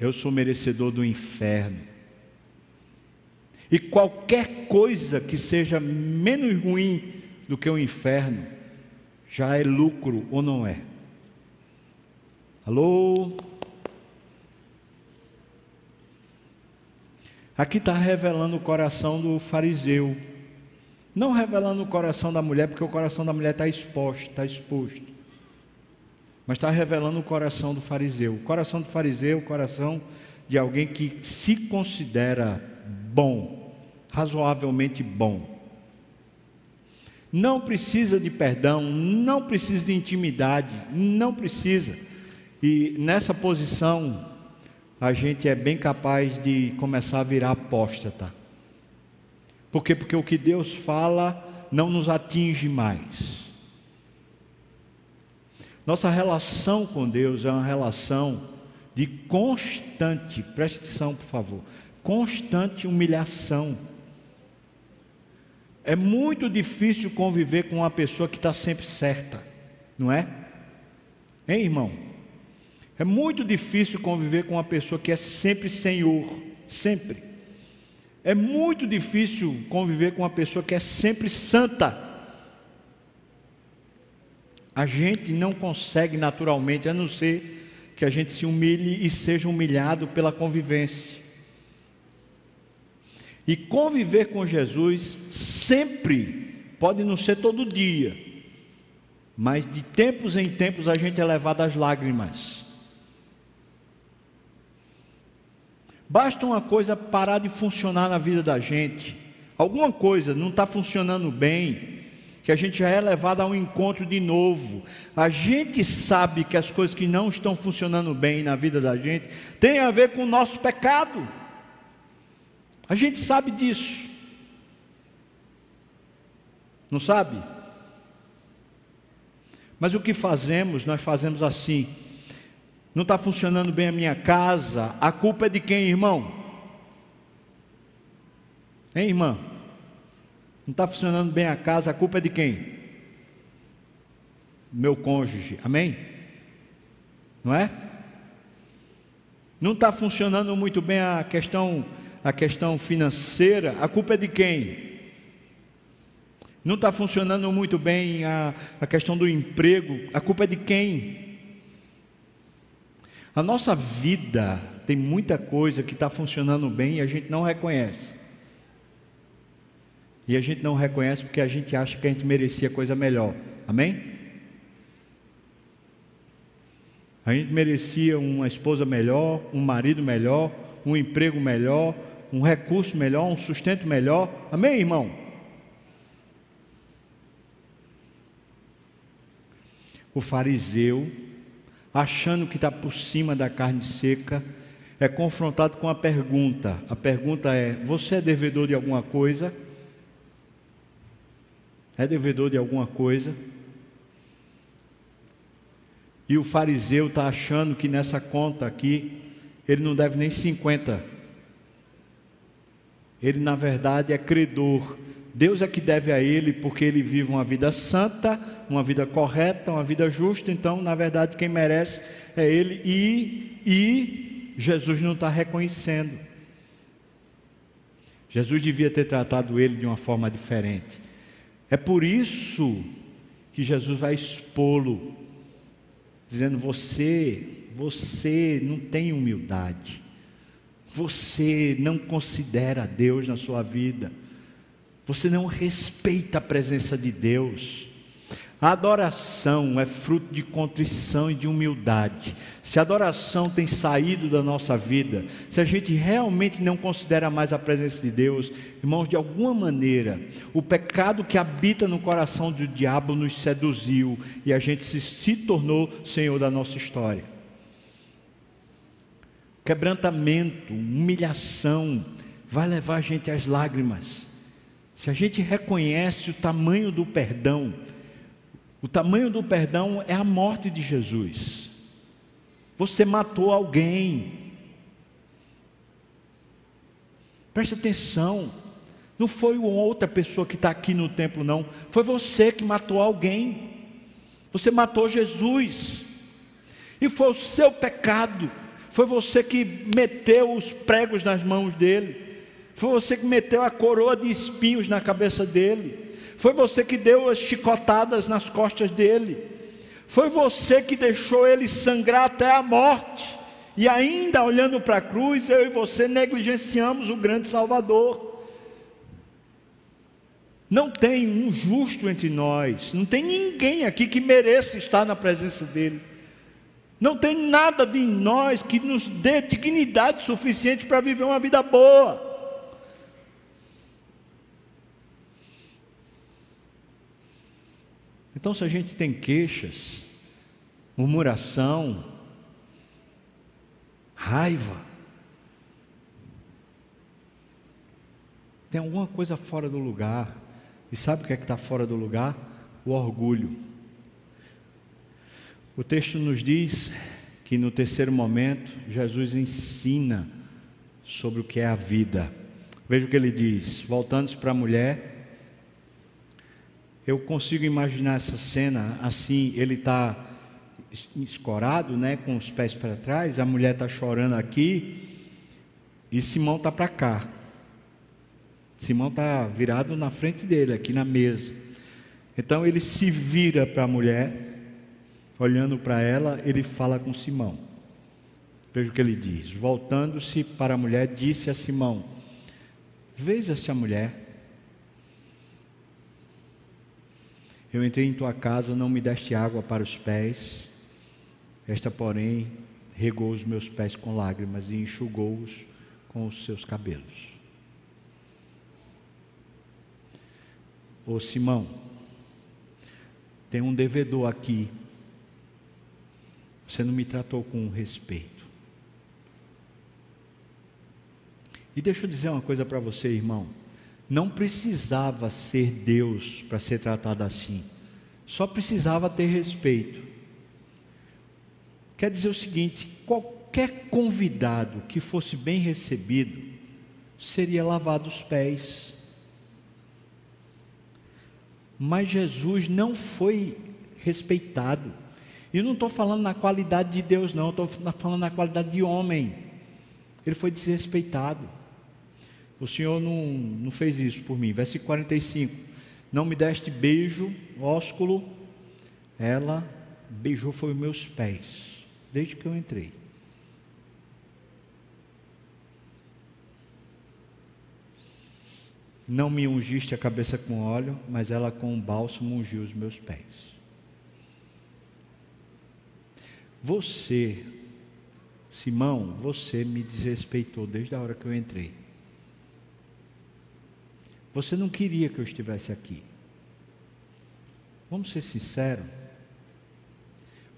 Eu sou merecedor do inferno. E qualquer coisa que seja menos ruim do que o inferno, já é lucro ou não é? Alô? Aqui está revelando o coração do fariseu. Não revelando o coração da mulher, porque o coração da mulher está exposto, está exposto. Mas está revelando o coração do fariseu. O coração do fariseu, o coração de alguém que se considera bom, razoavelmente bom não precisa de perdão, não precisa de intimidade, não precisa. E nessa posição, a gente é bem capaz de começar a virar apóstata. Por quê? Porque o que Deus fala não nos atinge mais. Nossa relação com Deus é uma relação de constante, preste atenção, por favor, constante humilhação é muito difícil conviver com uma pessoa que está sempre certa, não é? Hein, irmão? É muito difícil conviver com uma pessoa que é sempre Senhor, sempre. É muito difícil conviver com uma pessoa que é sempre santa. A gente não consegue naturalmente, a não ser que a gente se humilhe e seja humilhado pela convivência. E conviver com Jesus sempre, pode não ser todo dia, mas de tempos em tempos a gente é levado às lágrimas. Basta uma coisa parar de funcionar na vida da gente, alguma coisa não está funcionando bem, que a gente já é levado a um encontro de novo. A gente sabe que as coisas que não estão funcionando bem na vida da gente têm a ver com o nosso pecado. A gente sabe disso. Não sabe? Mas o que fazemos? Nós fazemos assim. Não está funcionando bem a minha casa, a culpa é de quem, irmão? Hein, irmã? Não está funcionando bem a casa, a culpa é de quem? Meu cônjuge, amém? não é? Não está funcionando muito bem a questão, a questão financeira, a culpa é de quem? Não está funcionando muito bem a, a questão do emprego, a culpa é de quem? A nossa vida tem muita coisa que está funcionando bem e a gente não reconhece. E a gente não reconhece porque a gente acha que a gente merecia coisa melhor. Amém? A gente merecia uma esposa melhor, um marido melhor, um emprego melhor, um recurso melhor, um sustento melhor. Amém, irmão? O fariseu, achando que está por cima da carne seca, é confrontado com a pergunta. A pergunta é: Você é devedor de alguma coisa? É devedor de alguma coisa? E o fariseu está achando que nessa conta aqui, ele não deve nem 50. Ele, na verdade, é credor. Deus é que deve a ele, porque ele vive uma vida santa, uma vida correta, uma vida justa. Então, na verdade, quem merece é ele. E, e Jesus não está reconhecendo. Jesus devia ter tratado ele de uma forma diferente. É por isso que Jesus vai expô-lo dizendo: Você, você não tem humildade, você não considera Deus na sua vida, você não respeita a presença de Deus. A adoração é fruto de contrição e de humildade. Se a adoração tem saído da nossa vida, se a gente realmente não considera mais a presença de Deus, irmãos, de alguma maneira, o pecado que habita no coração do diabo nos seduziu e a gente se, se tornou senhor da nossa história. Quebrantamento, humilhação, vai levar a gente às lágrimas. Se a gente reconhece o tamanho do perdão, o tamanho do perdão é a morte de Jesus. Você matou alguém. Preste atenção. Não foi outra pessoa que está aqui no templo, não. Foi você que matou alguém. Você matou Jesus. E foi o seu pecado. Foi você que meteu os pregos nas mãos dele. Foi você que meteu a coroa de espinhos na cabeça dele. Foi você que deu as chicotadas nas costas dele. Foi você que deixou ele sangrar até a morte. E ainda olhando para a cruz, eu e você negligenciamos o grande Salvador. Não tem um justo entre nós, não tem ninguém aqui que mereça estar na presença dele. Não tem nada de nós que nos dê dignidade suficiente para viver uma vida boa. Então, se a gente tem queixas, murmuração, raiva, tem alguma coisa fora do lugar. E sabe o que é que está fora do lugar? O orgulho. O texto nos diz que no terceiro momento, Jesus ensina sobre o que é a vida. Veja o que ele diz, voltando-se para a mulher eu consigo imaginar essa cena assim, ele está escorado, né, com os pés para trás, a mulher está chorando aqui e Simão está para cá. Simão está virado na frente dele, aqui na mesa. Então ele se vira para a mulher, olhando para ela, ele fala com Simão. Veja o que ele diz. Voltando-se para a mulher, disse a Simão: Veja se a mulher Eu entrei em tua casa, não me deste água para os pés, esta, porém, regou os meus pés com lágrimas e enxugou-os com os seus cabelos. Ô Simão, tem um devedor aqui. Você não me tratou com respeito. E deixa eu dizer uma coisa para você, irmão não precisava ser Deus para ser tratado assim, só precisava ter respeito. Quer dizer o seguinte: qualquer convidado que fosse bem recebido seria lavado os pés. Mas Jesus não foi respeitado. E não estou falando na qualidade de Deus, não, estou falando na qualidade de homem. Ele foi desrespeitado. O Senhor não, não fez isso por mim. Versículo 45. Não me deste beijo, ósculo. Ela beijou foi os meus pés, desde que eu entrei. Não me ungiste a cabeça com óleo, mas ela com um bálsamo ungiu os meus pés. Você, Simão, você me desrespeitou desde a hora que eu entrei. Você não queria que eu estivesse aqui. Vamos ser sinceros.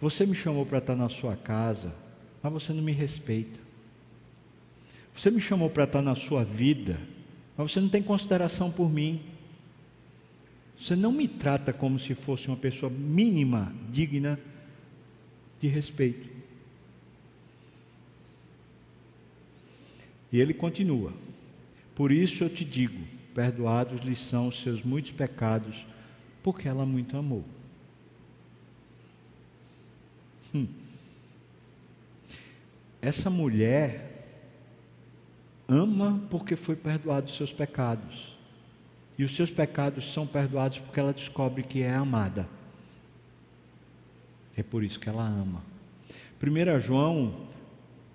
Você me chamou para estar na sua casa, mas você não me respeita. Você me chamou para estar na sua vida, mas você não tem consideração por mim. Você não me trata como se fosse uma pessoa mínima, digna de respeito. E ele continua: Por isso eu te digo: perdoados lhe são os seus muitos pecados, porque ela muito amou. Hum. Essa mulher ama porque foi perdoado os seus pecados. E os seus pecados são perdoados porque ela descobre que é amada. É por isso que ela ama. 1 João,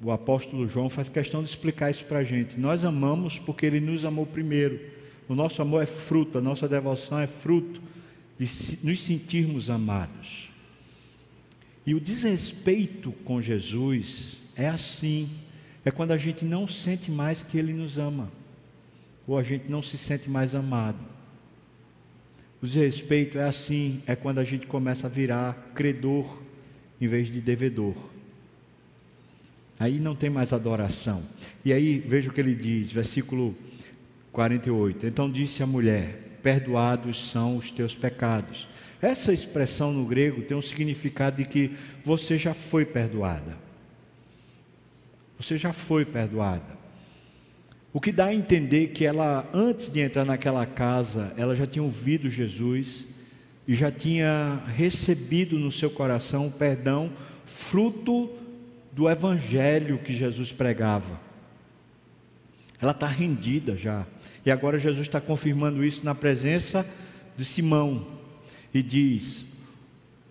o apóstolo João faz questão de explicar isso para a gente. Nós amamos porque ele nos amou primeiro. O nosso amor é fruto, a nossa devoção é fruto de nos sentirmos amados. E o desrespeito com Jesus é assim é quando a gente não sente mais que Ele nos ama, ou a gente não se sente mais amado. O desrespeito é assim, é quando a gente começa a virar credor em vez de devedor. Aí não tem mais adoração. E aí, veja o que ele diz, versículo 48. Então disse a mulher: Perdoados são os teus pecados. Essa expressão no grego tem um significado de que você já foi perdoada. Você já foi perdoada. O que dá a entender que ela, antes de entrar naquela casa, ela já tinha ouvido Jesus e já tinha recebido no seu coração o perdão, fruto do evangelho que Jesus pregava. Ela está rendida já. E agora Jesus está confirmando isso na presença de Simão. E diz: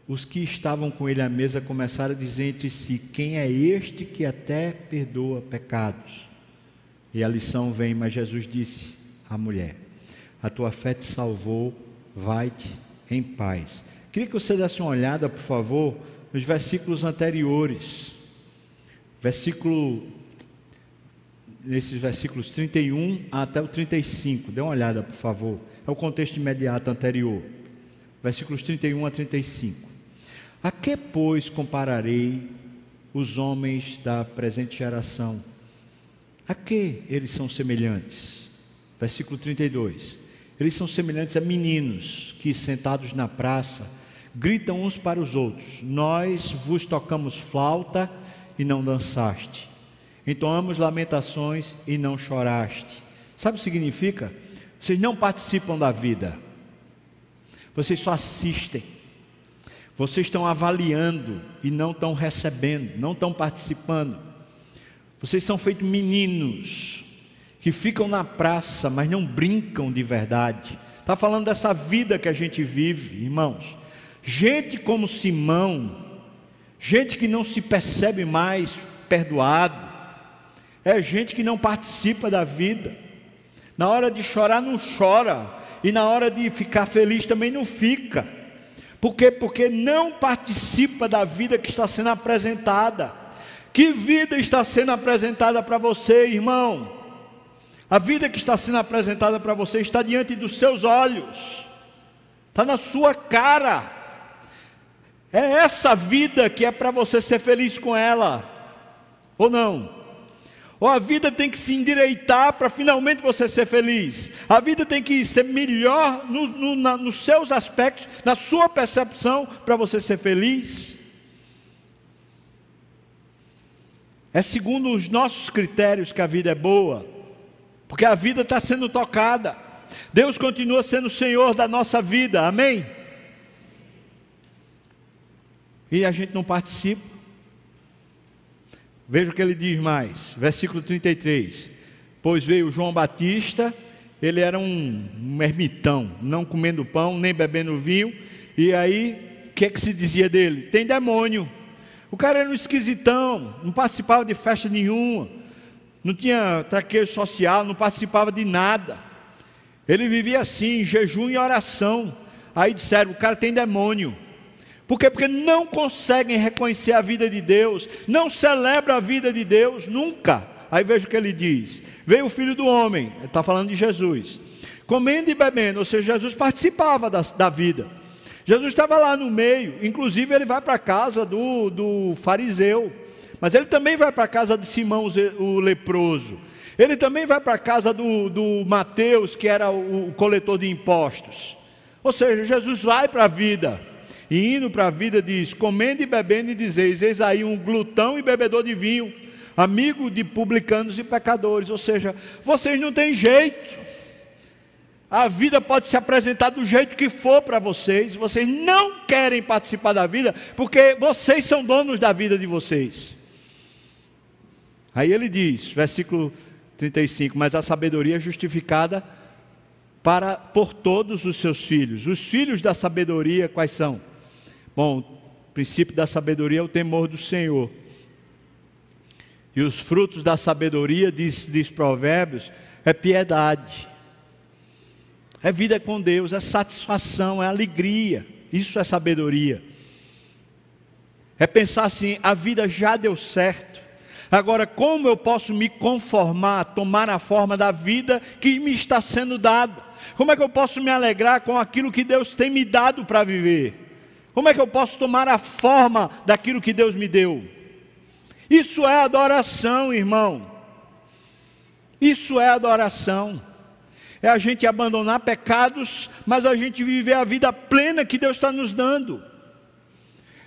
os que estavam com ele à mesa começaram a dizer entre si: Quem é este que até perdoa pecados? E a lição vem, mas Jesus disse à mulher: A tua fé te salvou, vai-te em paz. Queria que você desse uma olhada, por favor, nos versículos anteriores. Versículo nesses versículos 31 até o 35. Dê uma olhada, por favor. É o contexto imediato anterior. Versículos 31 a 35. A que, pois, compararei os homens da presente geração? A que eles são semelhantes? Versículo 32. Eles são semelhantes a meninos que, sentados na praça, gritam uns para os outros: Nós vos tocamos flauta e não dançaste, entoamos lamentações e não choraste. Sabe o que significa? Vocês não participam da vida, vocês só assistem. Vocês estão avaliando e não estão recebendo, não estão participando. Vocês são feitos meninos que ficam na praça, mas não brincam de verdade. Está falando dessa vida que a gente vive, irmãos. Gente como Simão, gente que não se percebe mais perdoado, é gente que não participa da vida. Na hora de chorar, não chora, e na hora de ficar feliz também não fica. Por quê? Porque não participa da vida que está sendo apresentada. Que vida está sendo apresentada para você, irmão? A vida que está sendo apresentada para você está diante dos seus olhos, está na sua cara. É essa vida que é para você ser feliz com ela, ou não? Ou a vida tem que se endireitar para finalmente você ser feliz. A vida tem que ser melhor no, no, na, nos seus aspectos, na sua percepção, para você ser feliz. É segundo os nossos critérios que a vida é boa, porque a vida está sendo tocada. Deus continua sendo o Senhor da nossa vida, amém? e a gente não participa. Veja o que ele diz mais, versículo 33. Pois veio João Batista, ele era um, ermitão, não comendo pão, nem bebendo vinho, e aí, o que, é que se dizia dele? Tem demônio. O cara era um esquisitão, não participava de festa nenhuma, não tinha traquejo social, não participava de nada. Ele vivia assim, jejum e oração. Aí disseram: o cara tem demônio. Por quê? Porque não conseguem reconhecer a vida de Deus, não celebram a vida de Deus, nunca. Aí veja o que ele diz: Veio o filho do homem, está falando de Jesus, comendo e bebendo, ou seja, Jesus participava da, da vida. Jesus estava lá no meio, inclusive ele vai para a casa do, do fariseu, mas ele também vai para a casa de Simão o leproso, ele também vai para a casa do, do Mateus, que era o coletor de impostos. Ou seja, Jesus vai para a vida. E indo para a vida diz: comendo e bebendo e dizeis: eis aí um glutão e bebedor de vinho, amigo de publicanos e pecadores. Ou seja, vocês não têm jeito. A vida pode se apresentar do jeito que for para vocês. Vocês não querem participar da vida porque vocês são donos da vida de vocês. Aí ele diz, versículo 35: Mas a sabedoria é justificada para por todos os seus filhos. Os filhos da sabedoria quais são? Bom, o princípio da sabedoria é o temor do Senhor. E os frutos da sabedoria, diz, diz Provérbios, é piedade, é vida com Deus, é satisfação, é alegria. Isso é sabedoria. É pensar assim: a vida já deu certo. Agora, como eu posso me conformar, tomar a forma da vida que me está sendo dada? Como é que eu posso me alegrar com aquilo que Deus tem me dado para viver? Como é que eu posso tomar a forma daquilo que Deus me deu? Isso é adoração, irmão. Isso é adoração. É a gente abandonar pecados, mas a gente viver a vida plena que Deus está nos dando.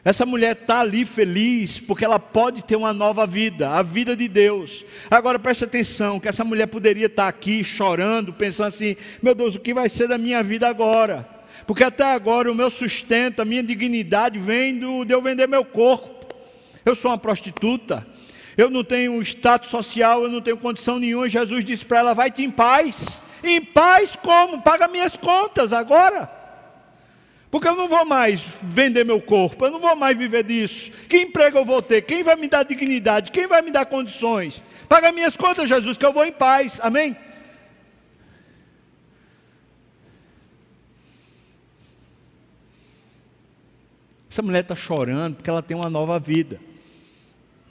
Essa mulher está ali feliz porque ela pode ter uma nova vida, a vida de Deus. Agora preste atenção, que essa mulher poderia estar aqui chorando, pensando assim: meu Deus, o que vai ser da minha vida agora? Porque até agora o meu sustento, a minha dignidade vem do, de eu vender meu corpo. Eu sou uma prostituta, eu não tenho status social, eu não tenho condição nenhuma. Jesus disse para ela: vai-te em paz. Em paz como? Paga minhas contas agora. Porque eu não vou mais vender meu corpo, eu não vou mais viver disso. Que emprego eu vou ter? Quem vai me dar dignidade? Quem vai me dar condições? Paga minhas contas, Jesus, que eu vou em paz. Amém? Essa mulher está chorando porque ela tem uma nova vida.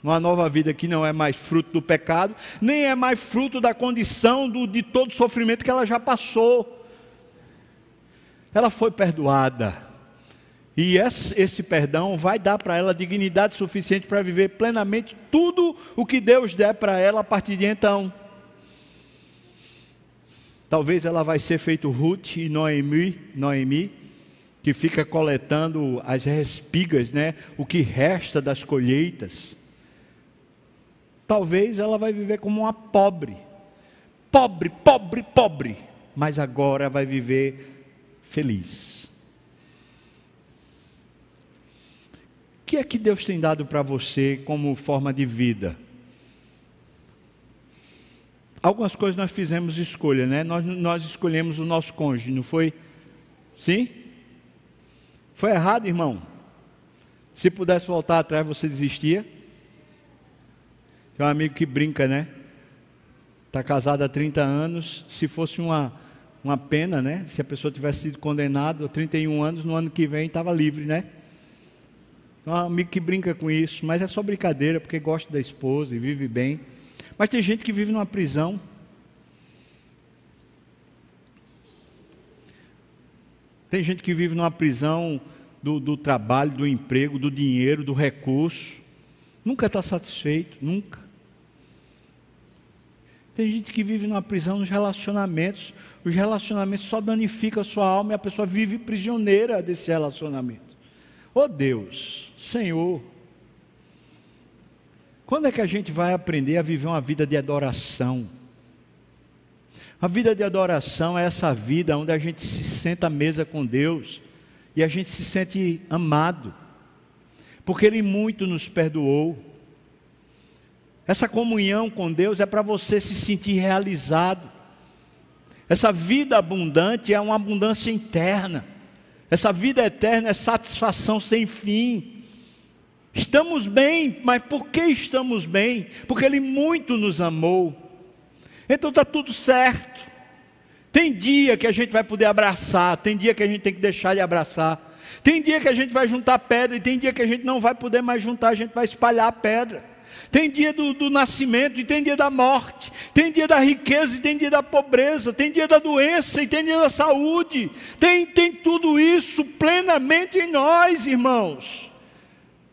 Uma nova vida que não é mais fruto do pecado, nem é mais fruto da condição do, de todo o sofrimento que ela já passou. Ela foi perdoada. E esse, esse perdão vai dar para ela dignidade suficiente para viver plenamente tudo o que Deus der para ela a partir de então. Talvez ela vai ser feito Ruth e Noemi, Noemi que fica coletando as respigas, né? o que resta das colheitas. Talvez ela vai viver como uma pobre, pobre, pobre, pobre, mas agora vai viver feliz. O que é que Deus tem dado para você como forma de vida? Algumas coisas nós fizemos escolha, né? Nós, nós escolhemos o nosso cônjuge, não foi? Sim? Foi errado, irmão. Se pudesse voltar atrás, você desistia? Tem um amigo que brinca, né? Está casado há 30 anos. Se fosse uma, uma pena, né? Se a pessoa tivesse sido condenada há 31 anos, no ano que vem estava livre, né? Tem um amigo que brinca com isso, mas é só brincadeira, porque gosta da esposa e vive bem. Mas tem gente que vive numa prisão. Tem gente que vive numa prisão do, do trabalho, do emprego, do dinheiro, do recurso. Nunca está satisfeito, nunca. Tem gente que vive numa prisão nos relacionamentos. Os relacionamentos só danificam a sua alma e a pessoa vive prisioneira desse relacionamento. Oh Deus, Senhor, quando é que a gente vai aprender a viver uma vida de adoração? A vida de adoração é essa vida onde a gente se senta à mesa com Deus e a gente se sente amado. porque Ele muito nos perdoou. Essa comunhão com Deus é para você se sentir realizado. Essa vida abundante é uma abundância interna. Essa vida eterna é satisfação sem fim. Estamos bem, mas por que estamos bem? Porque Ele muito nos amou. Então está tudo certo. Tem dia que a gente vai poder abraçar, tem dia que a gente tem que deixar de abraçar. Tem dia que a gente vai juntar pedra e tem dia que a gente não vai poder mais juntar, a gente vai espalhar a pedra. Tem dia do, do, nascimento e tem dia da morte. Tem dia da riqueza e tem dia da pobreza. Tem dia da doença e tem dia da saúde. Tem, tem tudo isso plenamente em nós, irmãos.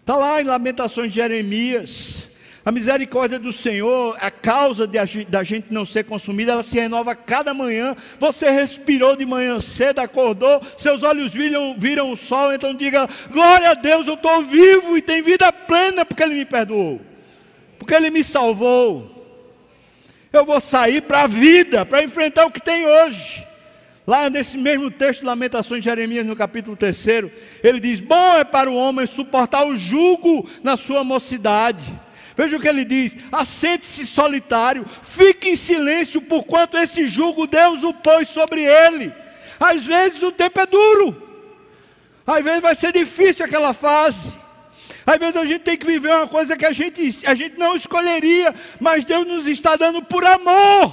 Está lá em Lamentações de Jeremias. A misericórdia do Senhor, a causa de a, da gente não ser consumida, ela se renova cada manhã. Você respirou de manhã cedo, acordou, seus olhos viram, viram o sol, então diga: glória a Deus, eu estou vivo e tenho vida plena porque Ele me perdoou, porque Ele me salvou. Eu vou sair para a vida, para enfrentar o que tem hoje. Lá nesse mesmo texto, Lamentações de Jeremias, no capítulo 3, ele diz: Bom é para o homem suportar o jugo na sua mocidade Veja o que ele diz: assente-se solitário, fique em silêncio, porquanto esse jugo Deus o pôs sobre ele. Às vezes o tempo é duro, às vezes vai ser difícil aquela fase. Às vezes a gente tem que viver uma coisa que a gente, a gente não escolheria, mas Deus nos está dando por amor.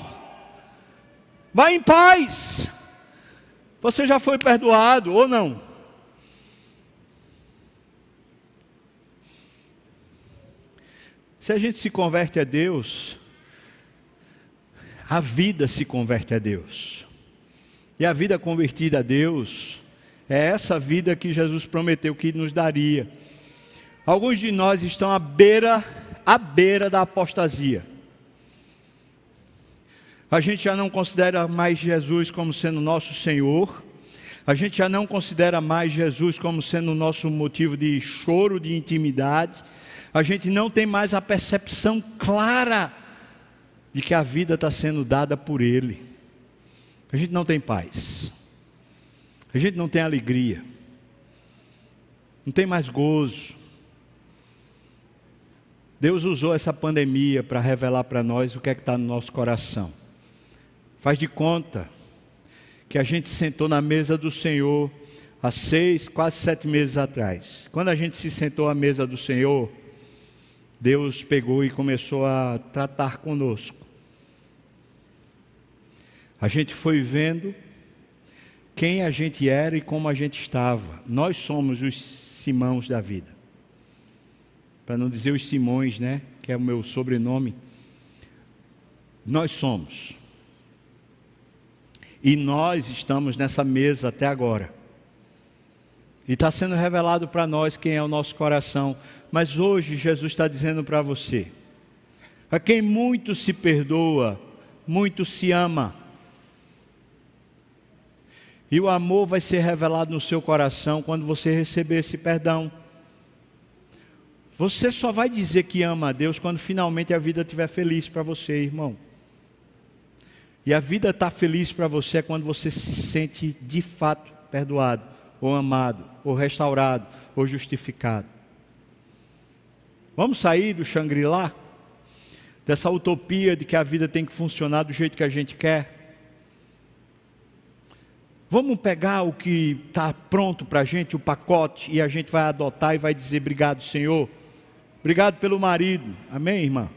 Vá em paz. Você já foi perdoado ou não? Se a gente se converte a Deus, a vida se converte a Deus. E a vida convertida a Deus é essa vida que Jesus prometeu que nos daria. Alguns de nós estão à beira, à beira da apostasia. A gente já não considera mais Jesus como sendo nosso Senhor. A gente já não considera mais Jesus como sendo nosso motivo de choro, de intimidade a gente não tem mais a percepção clara de que a vida está sendo dada por Ele. A gente não tem paz, a gente não tem alegria, não tem mais gozo. Deus usou essa pandemia para revelar para nós o que é que está no nosso coração. Faz de conta que a gente sentou na mesa do Senhor há seis, quase sete meses atrás. Quando a gente se sentou à mesa do Senhor, Deus pegou e começou a tratar conosco. A gente foi vendo quem a gente era e como a gente estava. Nós somos os Simãos da vida. Para não dizer os Simões, né? Que é o meu sobrenome. Nós somos. E nós estamos nessa mesa até agora. E está sendo revelado para nós quem é o nosso coração. Mas hoje Jesus está dizendo para você: a quem muito se perdoa, muito se ama. E o amor vai ser revelado no seu coração quando você receber esse perdão. Você só vai dizer que ama a Deus quando finalmente a vida estiver feliz para você, irmão. E a vida está feliz para você é quando você se sente de fato perdoado ou amado, ou restaurado, ou justificado. Vamos sair do Xangri-Lá? Dessa utopia de que a vida tem que funcionar do jeito que a gente quer? Vamos pegar o que está pronto para a gente, o pacote, e a gente vai adotar e vai dizer: Obrigado, Senhor. Obrigado pelo marido. Amém, irmã?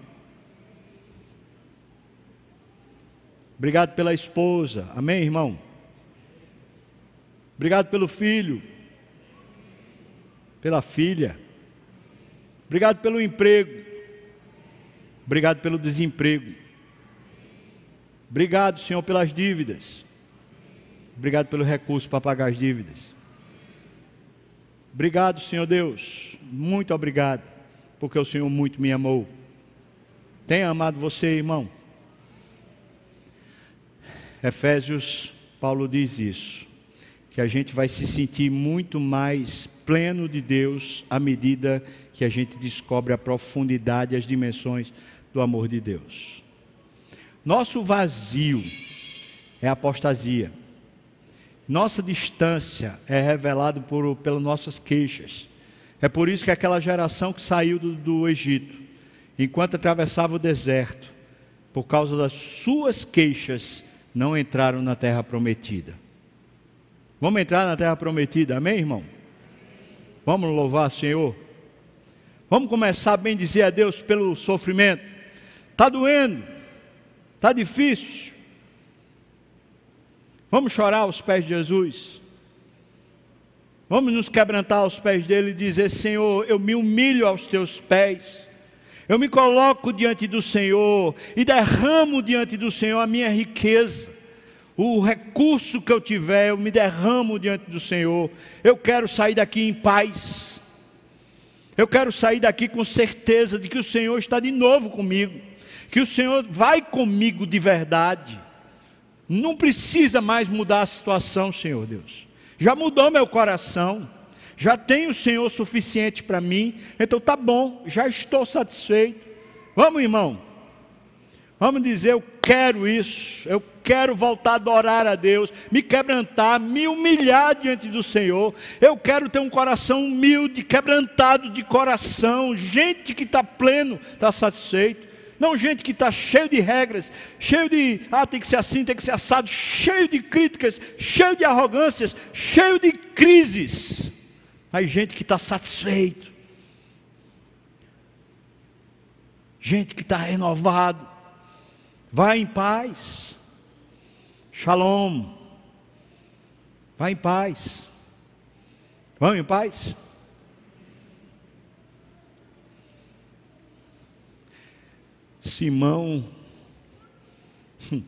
Obrigado pela esposa. Amém, irmão? Obrigado pelo filho, pela filha. Obrigado pelo emprego. Obrigado pelo desemprego. Obrigado, Senhor, pelas dívidas. Obrigado pelo recurso para pagar as dívidas. Obrigado, Senhor Deus. Muito obrigado, porque o Senhor muito me amou. Tenha amado você, irmão. Efésios, Paulo diz isso que a gente vai se sentir muito mais pleno de Deus à medida que a gente descobre a profundidade e as dimensões do amor de Deus. Nosso vazio é apostasia. Nossa distância é revelado por pelas nossas queixas, É por isso que aquela geração que saiu do, do Egito, enquanto atravessava o deserto, por causa das suas queixas, não entraram na terra prometida. Vamos entrar na terra prometida, amém, irmão? Vamos louvar o Senhor? Vamos começar a bem dizer a Deus pelo sofrimento. Está doendo, está difícil. Vamos chorar aos pés de Jesus. Vamos nos quebrantar aos pés dele e dizer: Senhor, eu me humilho aos teus pés. Eu me coloco diante do Senhor e derramo diante do Senhor a minha riqueza. O recurso que eu tiver, eu me derramo diante do Senhor. Eu quero sair daqui em paz. Eu quero sair daqui com certeza de que o Senhor está de novo comigo. Que o Senhor vai comigo de verdade. Não precisa mais mudar a situação, Senhor Deus já mudou meu coração, já tenho o Senhor suficiente para mim, então tá bom, já estou satisfeito. Vamos, irmão, vamos dizer: eu quero isso, eu quero voltar a adorar a Deus, me quebrantar, me humilhar diante do Senhor. Eu quero ter um coração humilde, quebrantado de coração, gente que está pleno, está satisfeito. Não gente que está cheio de regras, cheio de, ah, tem que ser assim, tem que ser assado, cheio de críticas, cheio de arrogâncias, cheio de crises. Mas gente que está satisfeito. Gente que está renovado. Vai em paz. Shalom. Vai em paz. Vamos em paz? Simão, [LAUGHS]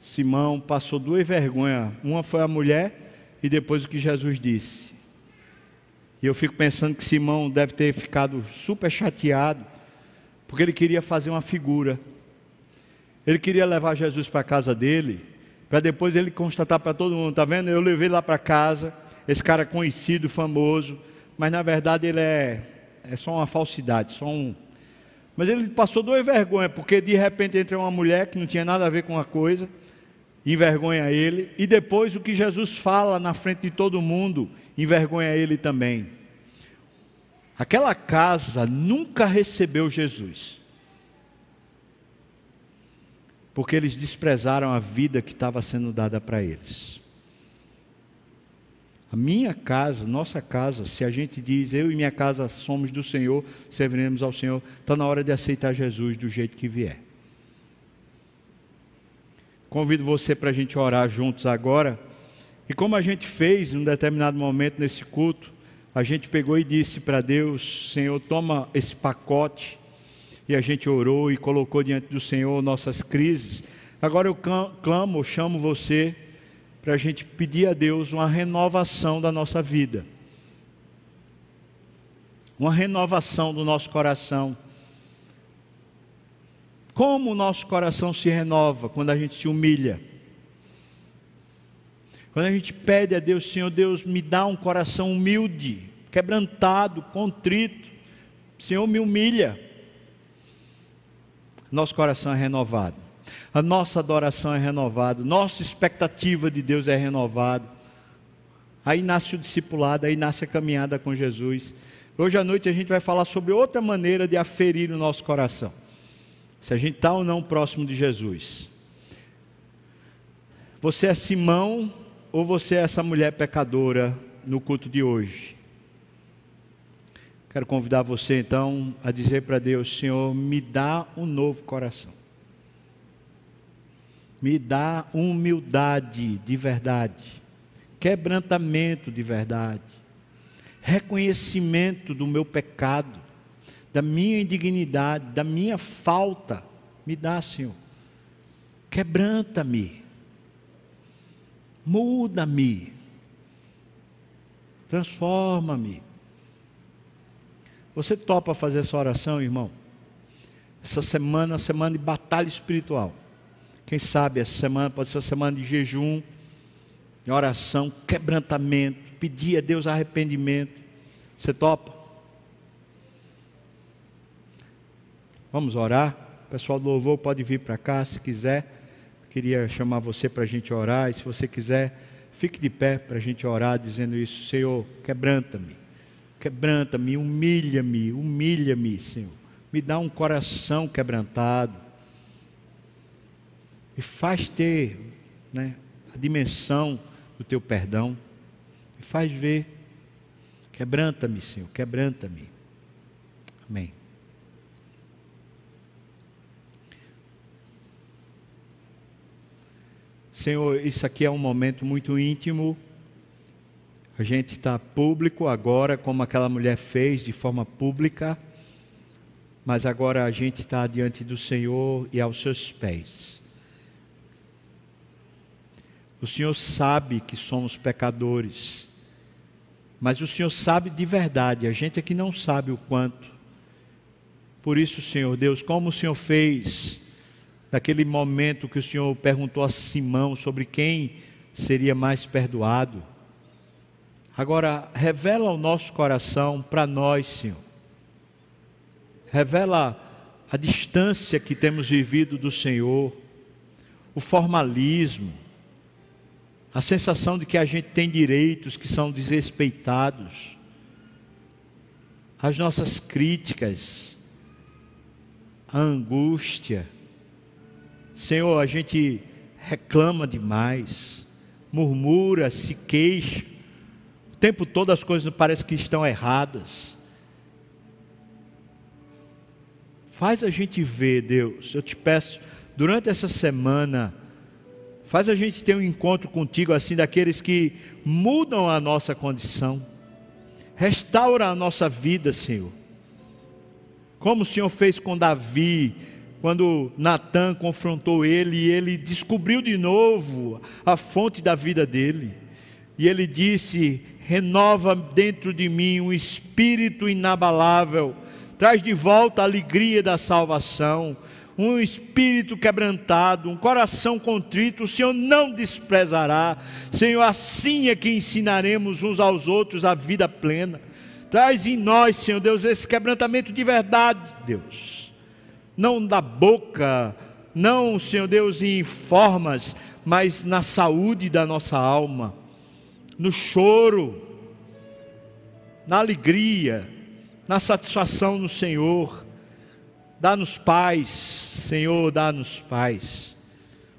Simão passou duas vergonhas. Uma foi a mulher e depois o que Jesus disse. E eu fico pensando que Simão deve ter ficado super chateado, porque ele queria fazer uma figura. Ele queria levar Jesus para a casa dele, para depois ele constatar para todo mundo: está vendo? Eu levei lá para casa, esse cara conhecido, famoso, mas na verdade ele é, é só uma falsidade, só um, mas ele passou duas vergonhas, porque de repente entra uma mulher que não tinha nada a ver com a coisa, envergonha ele, e depois o que Jesus fala na frente de todo mundo, envergonha ele também. Aquela casa nunca recebeu Jesus, porque eles desprezaram a vida que estava sendo dada para eles. A minha casa, nossa casa, se a gente diz eu e minha casa somos do Senhor, serviremos ao Senhor, está na hora de aceitar Jesus do jeito que vier. Convido você para a gente orar juntos agora. E como a gente fez em um determinado momento nesse culto, a gente pegou e disse para Deus: Senhor, toma esse pacote. E a gente orou e colocou diante do Senhor nossas crises. Agora eu clamo, chamo você para a gente pedir a Deus uma renovação da nossa vida, uma renovação do nosso coração. Como o nosso coração se renova quando a gente se humilha? Quando a gente pede a Deus, Senhor Deus, me dá um coração humilde, quebrantado, contrito. Senhor, me humilha. Nosso coração é renovado a nossa adoração é renovada, nossa expectativa de Deus é renovada. Aí nasce o discipulado, aí nasce a caminhada com Jesus. Hoje à noite a gente vai falar sobre outra maneira de aferir o nosso coração. Se a gente está ou não próximo de Jesus. Você é Simão ou você é essa mulher pecadora no culto de hoje? Quero convidar você então a dizer para Deus: Senhor, me dá um novo coração me dá humildade de verdade, quebrantamento de verdade, reconhecimento do meu pecado, da minha indignidade, da minha falta. Me dá, Senhor. Quebranta-me. Muda-me. Transforma-me. Você topa fazer essa oração, irmão? Essa semana, semana de batalha espiritual. Quem sabe essa semana pode ser uma semana de jejum, de oração, quebrantamento, pedir a Deus arrependimento. Você topa? Vamos orar? O pessoal do louvor pode vir para cá se quiser. Queria chamar você para a gente orar. E se você quiser, fique de pé para a gente orar, dizendo isso: Senhor, quebranta-me. Quebranta-me, humilha-me, humilha-me, Senhor. Me dá um coração quebrantado. E faz ter né, a dimensão do teu perdão. E faz ver. Quebranta-me, Senhor, quebranta-me. Amém. Senhor, isso aqui é um momento muito íntimo. A gente está público agora, como aquela mulher fez de forma pública, mas agora a gente está diante do Senhor e aos seus pés. O Senhor sabe que somos pecadores, mas o Senhor sabe de verdade, a gente aqui não sabe o quanto. Por isso, Senhor Deus, como o Senhor fez naquele momento que o Senhor perguntou a Simão sobre quem seria mais perdoado. Agora, revela o nosso coração para nós, Senhor. Revela a distância que temos vivido do Senhor, o formalismo, a sensação de que a gente tem direitos que são desrespeitados, as nossas críticas, a angústia, Senhor, a gente reclama demais, murmura, se queixa, o tempo todo as coisas parecem que estão erradas. Faz a gente ver, Deus, eu te peço, durante essa semana, faz a gente ter um encontro contigo, assim, daqueles que mudam a nossa condição, restaura a nossa vida, Senhor, como o Senhor fez com Davi, quando Natan confrontou ele e ele descobriu de novo a fonte da vida dele. E ele disse: renova dentro de mim um espírito inabalável, traz de volta a alegria da salvação, um espírito quebrantado, um coração contrito, o Senhor não desprezará. Senhor, assim é que ensinaremos uns aos outros a vida plena. Traz em nós, Senhor Deus, esse quebrantamento de verdade, Deus não da boca, não, Senhor Deus, em formas, mas na saúde da nossa alma, no choro, na alegria, na satisfação no Senhor. Dá-nos paz, Senhor, dá-nos paz.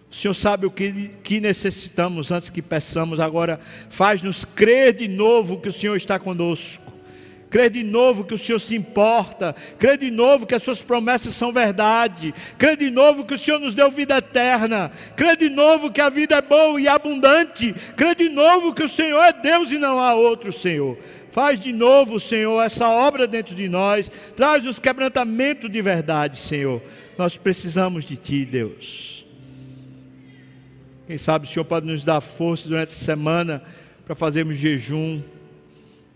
O Senhor sabe o que, que necessitamos antes que peçamos, agora faz-nos crer de novo que o Senhor está conosco Crê de novo que o Senhor se importa. Crê de novo que as suas promessas são verdade. Crê de novo que o Senhor nos deu vida eterna. Crê de novo que a vida é boa e abundante. Crê de novo que o Senhor é Deus e não há outro Senhor. Faz de novo, Senhor, essa obra dentro de nós. Traz-nos quebrantamento de verdade, Senhor. Nós precisamos de Ti, Deus. Quem sabe o Senhor pode nos dar força durante essa semana para fazermos jejum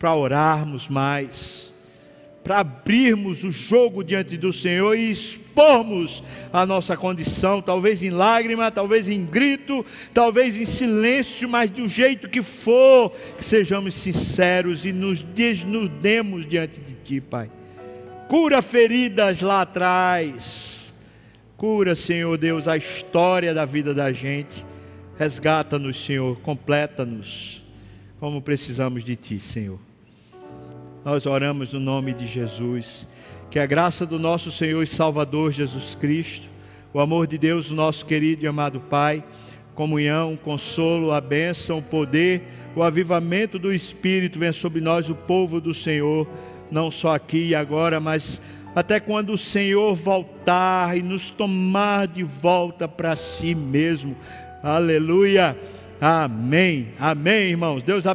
para orarmos mais, para abrirmos o jogo diante do Senhor e expormos a nossa condição, talvez em lágrima, talvez em grito, talvez em silêncio, mas do jeito que for, que sejamos sinceros e nos desnudemos diante de Ti, Pai. Cura feridas lá atrás, cura, Senhor Deus, a história da vida da gente, resgata-nos, Senhor, completa-nos, como precisamos de Ti, Senhor. Nós oramos no nome de Jesus. Que a graça do nosso Senhor e Salvador Jesus Cristo, o amor de Deus, o nosso querido e amado Pai, comunhão, consolo, a bênção, o poder, o avivamento do Espírito venha sobre nós, o povo do Senhor, não só aqui e agora, mas até quando o Senhor voltar e nos tomar de volta para si mesmo. Aleluia. Amém. Amém, irmãos. Deus abençoe.